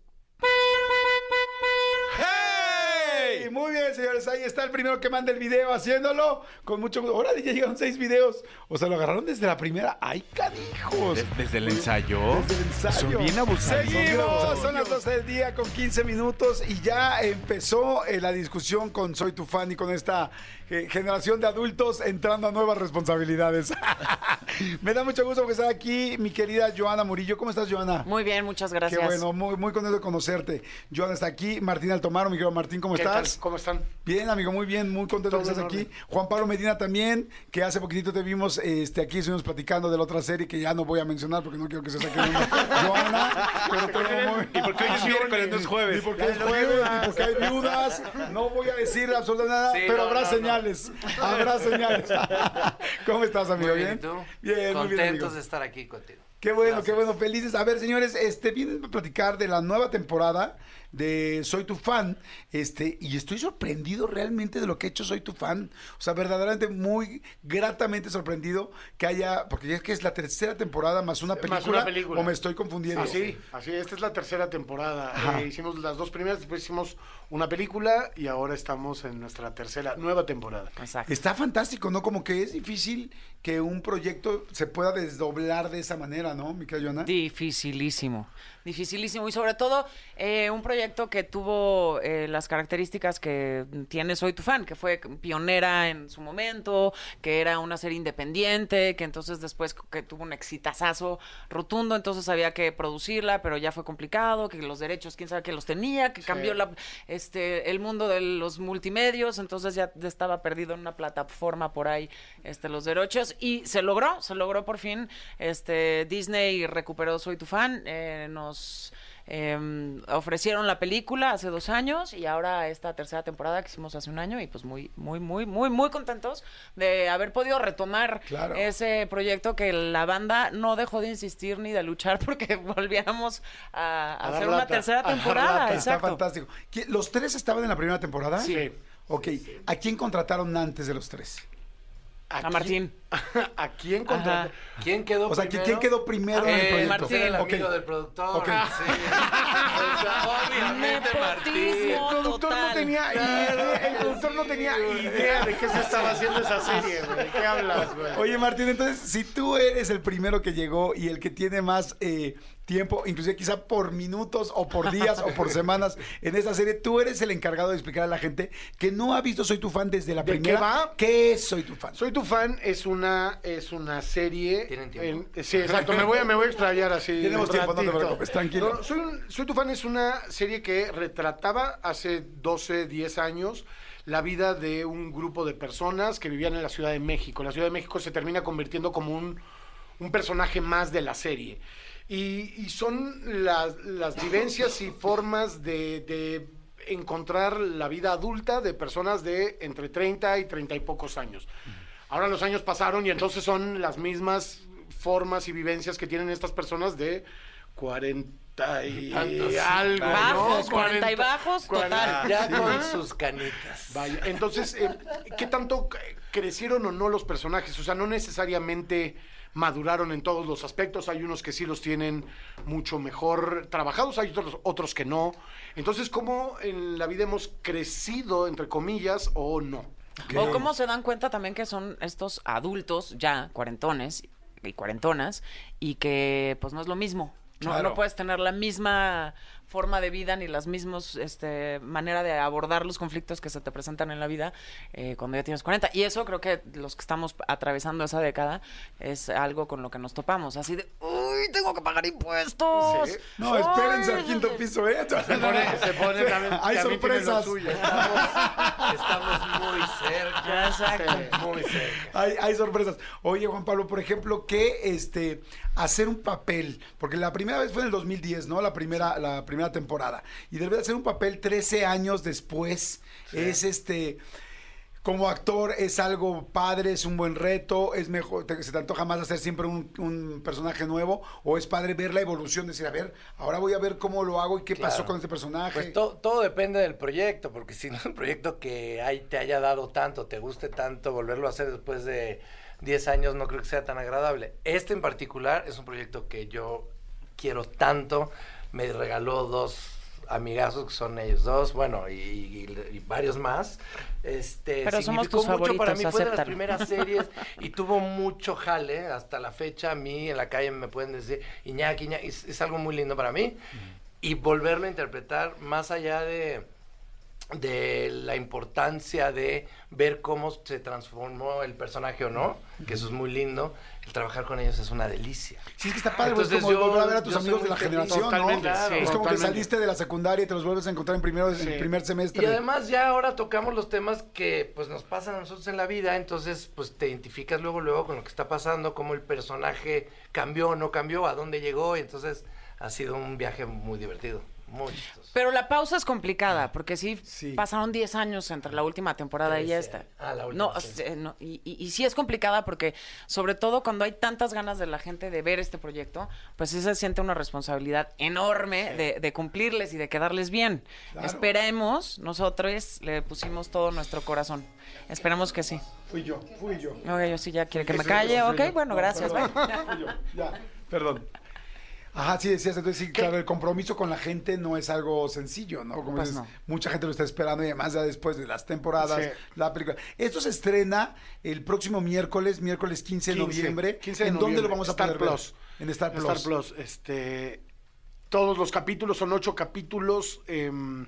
Muy bien, señores. Ahí está el primero que manda el video haciéndolo. Con mucho gusto. Ahora ya llegaron seis videos. O sea, lo agarraron desde la primera. ¡Ay, canijos! Des- Desde el ensayo. Desde el ensayo. Son bien abusados. Seguimos, son las 12 del día con 15 minutos y ya empezó eh, la discusión con Soy tu fan y con esta eh, generación de adultos entrando a nuevas responsabilidades. Me da mucho gusto porque está aquí mi querida Joana Murillo. ¿Cómo estás, Joana? Muy bien, muchas gracias. Qué bueno, muy, muy contento de conocerte. Joana está aquí, Martín Altomaro, mi querido Martín, ¿cómo ¿Qué estás? tal? ¿Cómo están? Bien, amigo, muy bien, muy contento de que estés aquí. Juan Pablo Medina también, que hace poquitito te vimos este, aquí, estuvimos platicando de la otra serie que ya no voy a mencionar porque no quiero que se saque una. Joana, pero todo muy... ¿Y por qué hoy es miércoles, no es jueves? Ni porque es jueves, ni porque hay viudas. No voy a decir absolutamente nada, Sí, pero no, habrá no, no. Señales. Habrá señales. ¿Cómo estás, amigo? Muy bien, ¿y tú? Bien, muy bien, Contentos de estar aquí contigo. Qué bueno, Gracias. qué bueno, felices. A ver, señores, este vienen a platicar de la nueva temporada de Soy tu fan, este, y estoy sorprendido realmente de lo que ha hecho Soy tu fan. O sea, verdaderamente muy gratamente sorprendido que haya, porque ya es que es la tercera temporada más una Más película, una película. o me estoy confundiendo. Así, así, esta es la tercera temporada. Eh, hicimos las dos primeras, después hicimos una película y ahora estamos en nuestra tercera, nueva temporada. Exacto. Está fantástico, ¿no? Como que es difícil que un proyecto se pueda desdoblar de esa manera, ¿no, mi Joana? Dificilísimo, dificilísimo. Y sobre todo eh, un proyecto que tuvo eh, las características que tiene Soy tu fan, que fue pionera en su momento, que era una serie independiente, que entonces después que tuvo un exitazazo rotundo, entonces había que producirla, pero ya fue complicado, que los derechos, quién sabe que los tenía, que cambió la, este, el mundo de los multimedios, entonces ya estaba perdido en una plataforma por ahí este, los derechos y se logró, se logró por fin, este, Disney recuperó Soy tu fan, eh, nos eh, ofrecieron la película hace dos años y ahora esta tercera temporada que hicimos hace un año y pues muy, muy, muy, muy, muy contentos de haber podido retomar Claro. ese proyecto que la banda no dejó de insistir ni de luchar porque volviéramos a, a A dar hacer una lata, tercera temporada. Está Exacto. fantástico. ¿Qui- ¿Los tres estaban en la primera temporada? Sí. Ok, ¿a quién contrataron antes de los tres? A Martín. ¿A quién contra- Ajá. ¿Quién quedó O sea, ¿qui- primero? ¿quién quedó primero en el Eh, proyecto? Martín. El amigo del productor. Sí. O sea, obviamente Martín. El productor no tenía idea, el productor no tenía idea de qué se estaba haciendo esa serie, güey. ¿De qué hablas, güey? Oye, Martín, entonces, si tú eres el primero que llegó y el que tiene más eh, tiempo, inclusive quizá por minutos o por días o por semanas en esta serie, tú eres el encargado de explicar a la gente que no ha visto Soy tu fan desde la ¿De qué primera. va? ¿Qué es Soy tu fan? Soy tu fan es una es una serie. Tienen tiempo. en- sí, exacto. Me voy a me voy a explayar así. Tenemos tiempo, no te preocupes, tranquilo. No, soy, un- Soy tu fan es una serie que retrataba hace 12, 10 años la vida de un grupo de personas que vivían en la Ciudad de México. La Ciudad de México se termina convirtiendo como un, un personaje más de la serie. Y, y son las, las vivencias y formas de, de encontrar la vida adulta de personas de entre 30 y 30 y pocos años. Ahora los años pasaron y entonces son las mismas formas y vivencias que tienen estas personas de 40 y Tantos. algo. ¿no? Bajos, 40 y bajos, 40. total. Ya Sí. con sus canitas. Vaya, entonces, eh, ¿qué tanto, crecieron o no los personajes. O sea, no necesariamente maduraron en todos los aspectos. Hay unos que sí los tienen mucho mejor trabajados, hay otros, otros que no. Entonces, ¿cómo en la vida hemos crecido, entre comillas, o no? O cómo se dan cuenta también que son estos adultos ya cuarentones y cuarentonas y que pues no es lo mismo. No, Claro. no puedes tener la misma forma de vida ni las mismas este, manera de abordar los conflictos que se te presentan en la vida eh, cuando ya tienes 40. Y eso creo que los que estamos atravesando esa década es algo con lo que nos topamos. Así de, uy, tengo que pagar impuestos. Sí. No, espérense al quinto piso, ¿eh? Se pone, se pone también. Hay también sorpresas. suyo. Estamos muy cerca. Exacto. Muy cerca. Hay, hay sorpresas. Oye, Juan Pablo, por ejemplo, que este hacer un papel, porque la primera vez fue en el 2010, ¿no? La primera, la primera temporada. Y debe de hacer un papel 13 años después. Es este. Como actor es algo padre, es un buen reto, es mejor, te- se te antoja más hacer siempre un, un personaje nuevo, o es padre ver la evolución, decir, a ver, ahora voy a ver cómo lo hago y qué pasó con este personaje. Pues to- todo depende del proyecto, porque si no el proyecto que hay, te haya dado tanto, te guste tanto, volverlo a hacer después de 10 años no creo que sea tan agradable. Este en particular es un proyecto que yo quiero tanto, me regaló dos amigazos que son ellos dos, bueno, y, y- y varios más. Este, Pero somos significó tus mucho para mí, fue de las primeras series y tuvo mucho jale hasta la fecha. A mí en la calle me pueden decir, Iñaki, Iñaki", es, es algo muy lindo para mí. Y volverlo a interpretar más allá de, de la importancia de ver cómo se transformó el personaje o no, que eso es muy lindo. El trabajar con ellos es una delicia. Sí, es que está padre, es Entonces como yo- volver a ver a tus amigos de la feliz. generación, ¿no? sí, es como que saliste de la secundaria y te los vuelves a encontrar en, primero, en el primer semestre. Y además ya ahora tocamos los temas que pues nos pasan a nosotros en la vida, entonces pues te identificas luego luego con lo que está pasando, cómo el personaje cambió o no cambió, a dónde llegó, y entonces ha sido un viaje muy divertido, muy chistoso. Pero la pausa es complicada, porque sí, Sí. pasaron 10 años entre la última temporada y esta. Ah, la última, no, sí. no, y, y- y sí es complicada porque, sobre todo cuando hay tantas ganas de la gente de ver este proyecto, pues sí se siente una responsabilidad enorme de, de cumplirles y de quedarles bien. Claro. Esperemos, nosotros le pusimos todo nuestro corazón. Esperemos que sí. Fui yo, fui yo. Ok, yo sí ya quiere que me calle. sí, Ok, bueno, no, gracias. perdón. Fui yo, ya, perdón. Ajá, sí, decías, entonces sí, claro, el compromiso con la gente no es algo sencillo, ¿no? Como Pues dices, no. mucha gente lo está esperando y además ya después de las temporadas, Sí. la película. Esto se estrena el próximo miércoles, miércoles 15 de 15, noviembre. 15 de ¿En dónde lo vamos a poder ver? Plus. En Star Plus. Star Plus. Este, todos los capítulos son ocho capítulos. em,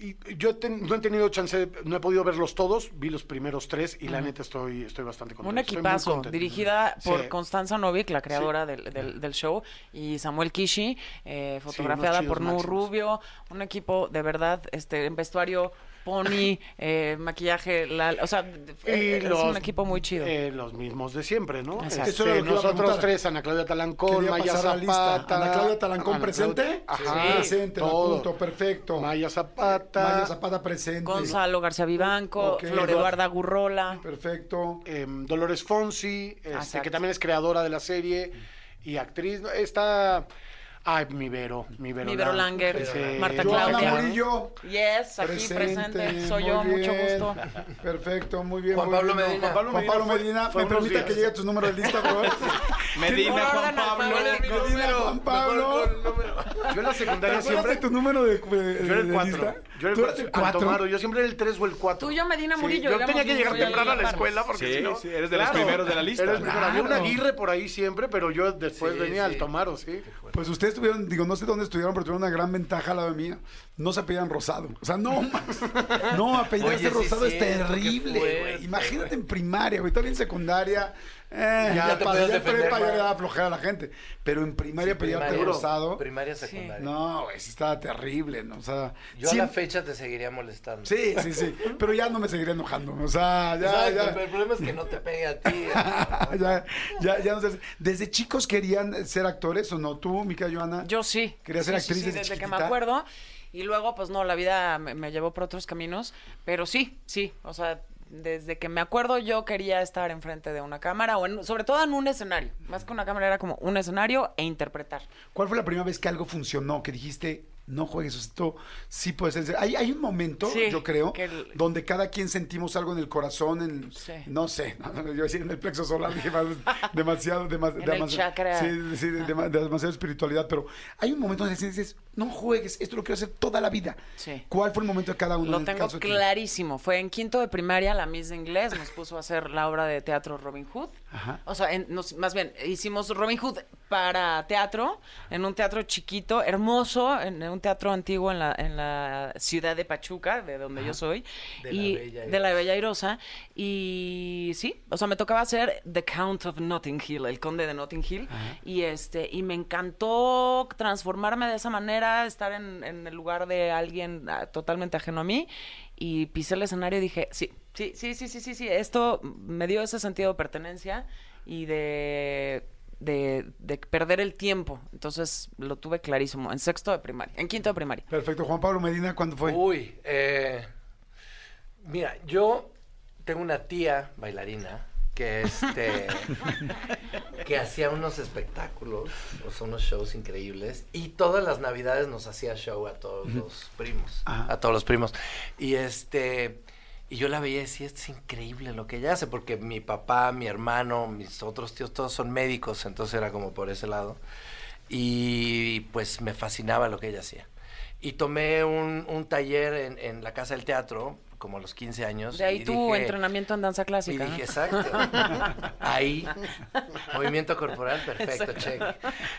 y yo ten- no he tenido chance, no he podido verlos todos. Vi los primeros tres y la neta estoy, estoy bastante contento. Un equipazo, dirigida por Sí. Constanza Novik, la creadora del, del- del show, y Samuel Kishi, eh, fotografiada por Nu. Rubio, un equipo de verdad, este, en vestuario, pony, eh, maquillaje, la- o sea, Y es los- un equipo muy chido. eh, los mismos de siempre, ¿no? Exacto. Eso era lo que iba a nosotros tres, Ana Claudia Talancón, Quería Maya lista. Zapata. Ana Claudia Talancón Ana presente. Claudia- Ajá, Sí. presente, todo. apunto, perfecto. Maya Zapata. Maya Zapata presente. Gonzalo García Vivanco, Ok. Flor Eduarda Gurrola. Perfecto. em, Dolores Fonsi, este, que también es creadora de la serie y actriz. ¿no? Está. Ay, mi Vero. Mi Vero, Mi Vero Langer, Sí. Marta Claudia. Murillo. Yes, aquí presente, soy yo, mucho gusto. Perfecto, muy bien. Juan muy Pablo bien. Medina. Juan Pablo, Juan Pablo fue- Medina, fue me días. que llegue tu número de lista, por favor. Medina, Juan Pablo. Medina, Juan Pablo. Yo en la ¿Te secundaria siempre. tu número de, de- Yo era el 4. lista? Yo era ¿Tú el eras el 4. cuatro? Yo siempre era el 3 o el 4. Tuyo, Medina Murillo. yo tenía que llegar temprano a la escuela porque si no. sí, eres de los primeros de la lista. Había un. Aguirre por ahí siempre, pero yo después venía al Tomaro, sí. Pues ustedes tuvieron, digo, no sé dónde estudiaron, pero tuvieron una gran ventaja la mía. No se apellidan Rosado. O sea, no, más. no, apellidarse sí Rosado es terrible, güey. Imagínate en primaria, güey. Todavía en secundaria. Eh, Ya ya, te para puedes ya prepa ya le daba flojera a la gente. Pero en primaria apellidarte primaria, Rosado. primaria, secundaria. No, güey, sí estaba terrible, ¿no? O sea, Yo a sí- la fecha te seguiría molestando. Sí, sí, sí. Pero ya no me seguiré enojando. O sea, ya, Exacto, ya. pero el problema es que no te pegue a ti. ya, ya, ya no sé. ¿Desde chicos querían ser actores o no? ¿Tú, Mica Joana? Yo sí. Quería ser Sí, sí, actriz sí, desde desde que me acuerdo. Y luego, pues no, la vida me, me llevó por otros caminos. Pero sí, sí. O sea, desde que me acuerdo yo quería estar enfrente de una cámara o en- sobre todo en un escenario. Más que una cámara era como un escenario e interpretar. ¿Cuál fue la primera vez que algo funcionó? Que dijiste, no juegues. Esto sí puede ser. Hay, hay un momento, Sí, yo creo, el- donde cada quien sentimos algo en el corazón, en, Sí. no sé, yo iba a decir en el plexo solar, demasiado, dema- En el demasiado- chakra. Sí, sí, de- de demasiada espiritualidad, pero hay un momento donde dices, no juegues, esto lo quiero hacer toda la vida. ¿Cuál fue el momento de cada uno? Lo en tengo caso clarísimo. Fue en quinto de primaria, la Miss de Inglés nos puso a hacer la obra de teatro Robin Hood. Ajá. O sea, en- nos- más bien, hicimos Robin Hood para teatro, en un teatro chiquito, hermoso, en un teatro antiguo en la, en la ciudad de Pachuca, de donde yo soy. De la y, Bella de la Bella Airosa. Y sí, o sea, me tocaba hacer The Count of Notting Hill, el conde de Notting Hill. Y este, y me encantó transformarme de esa manera, estar en, en el lugar de alguien ah, totalmente ajeno a mí. Y pisé el escenario y dije, sí, sí, sí, sí, sí, sí, sí. Esto me dio ese sentido de pertenencia y de, de, de perder el tiempo. Entonces lo tuve clarísimo, en sexto de primaria, en quinto de primaria. Perfecto. Juan Pablo Medina, ¿cuándo fue? Uy, eh, mira, yo tengo una tía bailarina que este que hacía unos espectáculos, o sea, unos shows increíbles y todas las navidades nos hacía show a todos los primos, Ajá. a todos los primos. Y este y yo la veía y decía, esto es increíble lo que ella hace, porque mi papá, mi hermano, mis otros tíos, todos son médicos, entonces era como por ese lado. Y pues me fascinaba lo que ella hacía. Y tomé un, un taller en, en la Casa del Teatro, como a los 15 años. De ahí y tu dije- entrenamiento en danza Y clásica. ¿no? dije, exacto. Ahí, movimiento corporal, perfecto, check.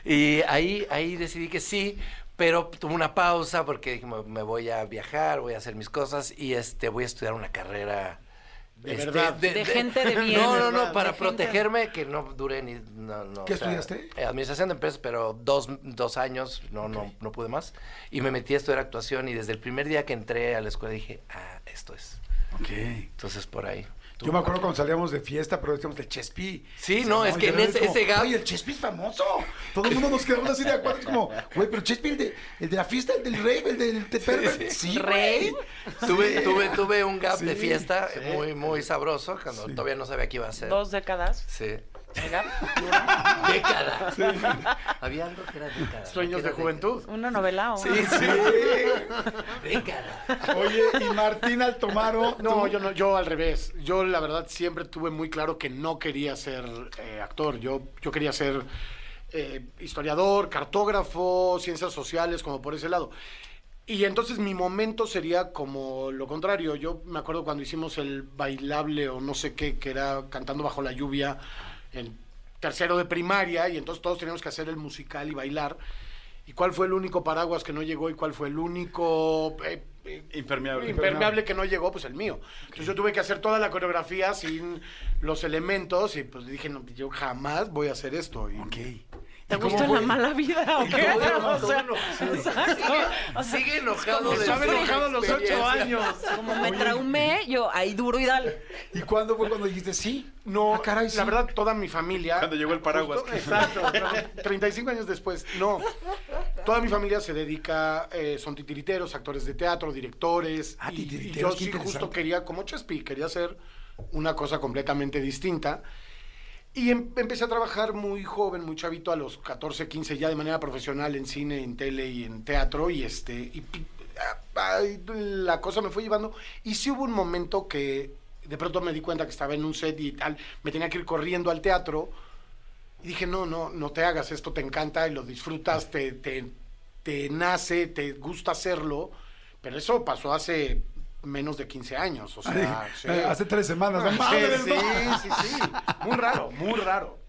Y ahí, ahí decidí que sí, pero tuve una pausa porque dije, me, voy a viajar, voy a hacer mis cosas y este voy a estudiar una carrera. De este, verdad. De gente de bien. No, no, no, para gente- protegerme, que no dure ni. No, no, ¿Qué o sea, estudiaste? eh, administración de empresas, pero dos, dos años, no, no, no pude más. Y me metí a estudiar actuación y desde el primer día que entré a la escuela dije, ah, esto es. Ok. Entonces por ahí. Yo me acuerdo cuando salíamos de fiesta, pero decíamos del Chespi. Sí, no, es que en ese- es como, ese gap- Oye, el Chespi es famoso. Todo el mundo nos quedamos así de acuerdo. Es como, güey, pero Chespi, el de, el de la fiesta, el del rave, el del de. Sí, güey. Tuve, tuve, tuve un gap de Sí, fiesta sí. muy, muy sabroso cuando todavía no sabía qué iba a hacer. Dos décadas. Sí. Década. Había algo que era década. Sueños ¿Qué de juventud. una novela. o Sí, una- sí. Década. Oye, y Martín Altomaro. No, tú- yo no, yo al revés. Yo la verdad siempre tuve muy claro que no quería ser eh, actor. Yo, yo quería ser eh, historiador, cartógrafo, ciencias sociales, como por ese lado. Y entonces mi momento sería como lo contrario. Yo me acuerdo cuando hicimos el bailable o no sé qué, que era cantando bajo la lluvia en tercero de primaria, y entonces todos teníamos que hacer el musical y bailar. ¿Y cuál fue el único paraguas que no llegó y cuál fue el único eh, eh, Impermeable. impermeable que no llegó? Pues el mío. Entonces yo tuve que hacer toda la coreografía sin los elementos y pues dije, no, yo jamás voy a hacer esto. Y, Ok. ¿Te ¿Y cómo gusta la mala vida o qué? O sea, exacto. Sigue enojado de Estaba enojado a los ocho años. Como me traumé, yo ahí duro y dale. ¿Y cuándo fue cuando dijiste sí? No, Ah, caray, sí. la verdad, toda mi familia. Cuando llegó el paraguas. Justo- exacto, claro, 35 años después. No. Toda mi familia se dedica, eh, son titiriteros, actores de teatro, directores. Ah, y- yo sí justo quería, como Chespi, quería hacer una cosa completamente distinta. Y em- empecé a trabajar muy joven, muy chavito, a los 14, 15, ya de manera profesional en cine, en tele y en teatro. Y este y, la cosa me fue llevando. Y sí hubo un momento que de pronto me di cuenta que estaba en un set y tal, me tenía que ir corriendo al teatro. Y dije, no, no, no te hagas, esto te encanta y lo disfrutas, te, te, te nace, te gusta hacerlo. Pero eso pasó hace menos de 15 años. O sea, Ay, sí. Hace tres semanas. ¿no? Sí, ¡Madre sí, sí, sí. Muy raro, muy raro.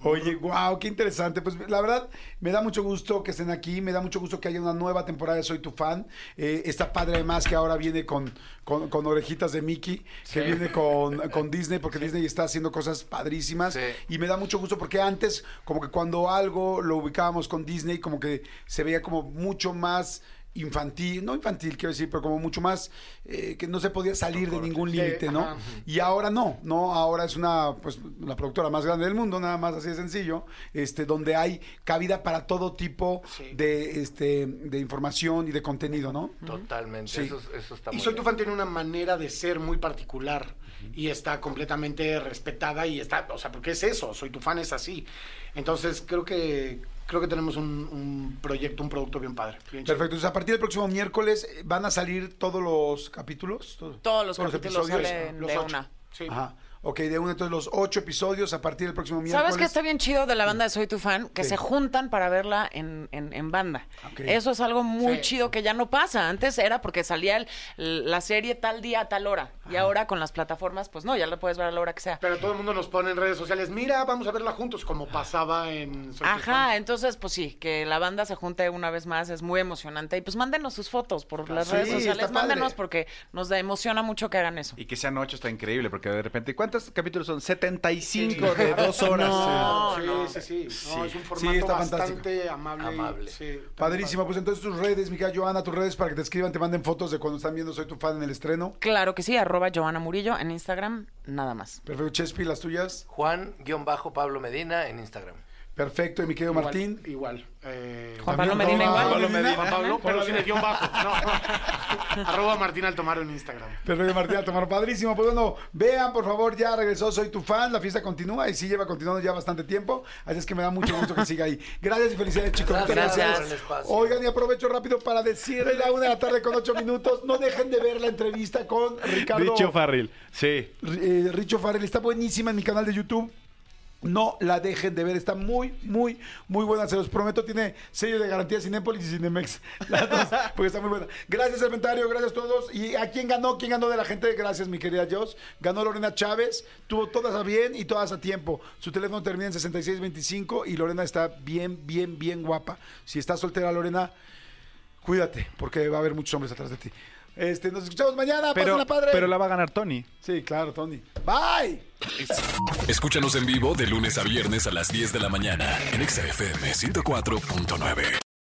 Oye, wow, qué interesante. Pues la verdad, me da mucho gusto que estén aquí, me da mucho gusto que haya una nueva temporada de Soy tu fan. Eh, está padre además que ahora viene con, con, con orejitas de Mickey, que viene con, con Disney, porque Disney está haciendo cosas padrísimas. Y me da mucho gusto porque antes, como que cuando algo lo ubicábamos con Disney, como que se veía como mucho más infantil, no infantil quiero decir, pero como mucho más eh, que no se podía salir de ningún límite, ¿no? Y ahora no, no, ahora es una, pues, la productora más grande del mundo, nada más así de sencillo, este, donde hay cabida para todo tipo Sí. de, este, de información y de contenido, ¿no? Totalmente. Sí. Eso, eso está Y Soy tu bien. fan tiene una manera de ser muy particular y está completamente respetada y está, o sea, porque es eso, Soy tu fan es así. Entonces creo que creo que tenemos un, un proyecto, un producto bien padre. bien. Perfecto. Entonces, a partir del próximo miércoles eh, van a salir todos los capítulos. Todos, Todos los capítulos salen Los de ocho. una. Sí. Ajá. Ok, de uno, entonces los ocho episodios a partir del próximo miércoles. ¿Sabes qué está bien chido de la banda de Soy Tu Fan? Que Sí. se juntan para verla en, en- en banda. Ok. Eso es algo muy Sí. chido que ya no pasa. Antes era porque salía el- la serie tal día a tal hora. Y ahora con las plataformas, pues no, ya la puedes ver a la hora que sea. Pero todo el mundo nos pone en redes sociales, mira, vamos a verla juntos, como pasaba en... Soy tu Ajá, fan. entonces pues sí, que la banda se junte una vez más es muy emocionante. Y pues mándenos sus fotos por las Sí, redes sociales. Mándenos porque nos da, emociona mucho que hagan eso. Y que sean ocho está increíble, porque de repente, ¿cuántos capítulos son? 75 de dos horas. No, sí, no. sí, sí, No, es un Sí, formato fantástico. bastante amable. Amable. sí, Padrísimo, pues entonces tus redes, Mica Joana, tus redes para que te escriban, te manden fotos de cuando están viendo Soy tu fan en el estreno. Claro que sí, arroba Joana Murillo en Instagram, nada más. Perfecto, Chespi, las tuyas. Juan-Pablo Medina en Instagram. Perfecto, y mi querido Igual- Martín. Igual. eh, Juan Pablo Medina igual. Pablo Medina. Juan Pablo, pero sin el guion bajo. No. Arroba Martín Altomaro en Instagram. Perfecto, Martín Altomaro, padrísimo. Pues bueno, vean, por favor, ya regresó Soy tu fan, la fiesta continúa y sí lleva continuando ya bastante tiempo, así es que me da mucho gusto que siga ahí. Gracias y felicidades, chicos. Muchas Gracias Gracias. por el espacio. Oigan, y aprovecho rápido para decirle la una de la tarde con ocho minutos. No dejen de ver la entrevista con Ricardo. Richo Farril. Sí. eh, Richo Farrell está buenísima en mi canal de YouTube. No la dejen de ver, está muy, muy, muy buena. Se los prometo, tiene sello de garantía Cinépolis y Cinemex. Las dos, porque está muy buena. Gracias, Serpentario, gracias a todos. ¿Y a quién ganó? ¿Quién ganó de la gente? Gracias, mi querida Jos. Ganó Lorena Chávez, tuvo todas a bien y todas a tiempo. Su teléfono termina en 6625 y Lorena está bien, bien, bien guapa. Si estás soltera, Lorena, cuídate, porque va a haber muchos hombres atrás de ti. Este, nos escuchamos mañana. Pero, Pásenla padre. pero la va a ganar Tony. Sí, claro, Tony. Bye. Escúchanos en vivo de lunes a viernes a las 10 de la mañana en Exa FM 104.9.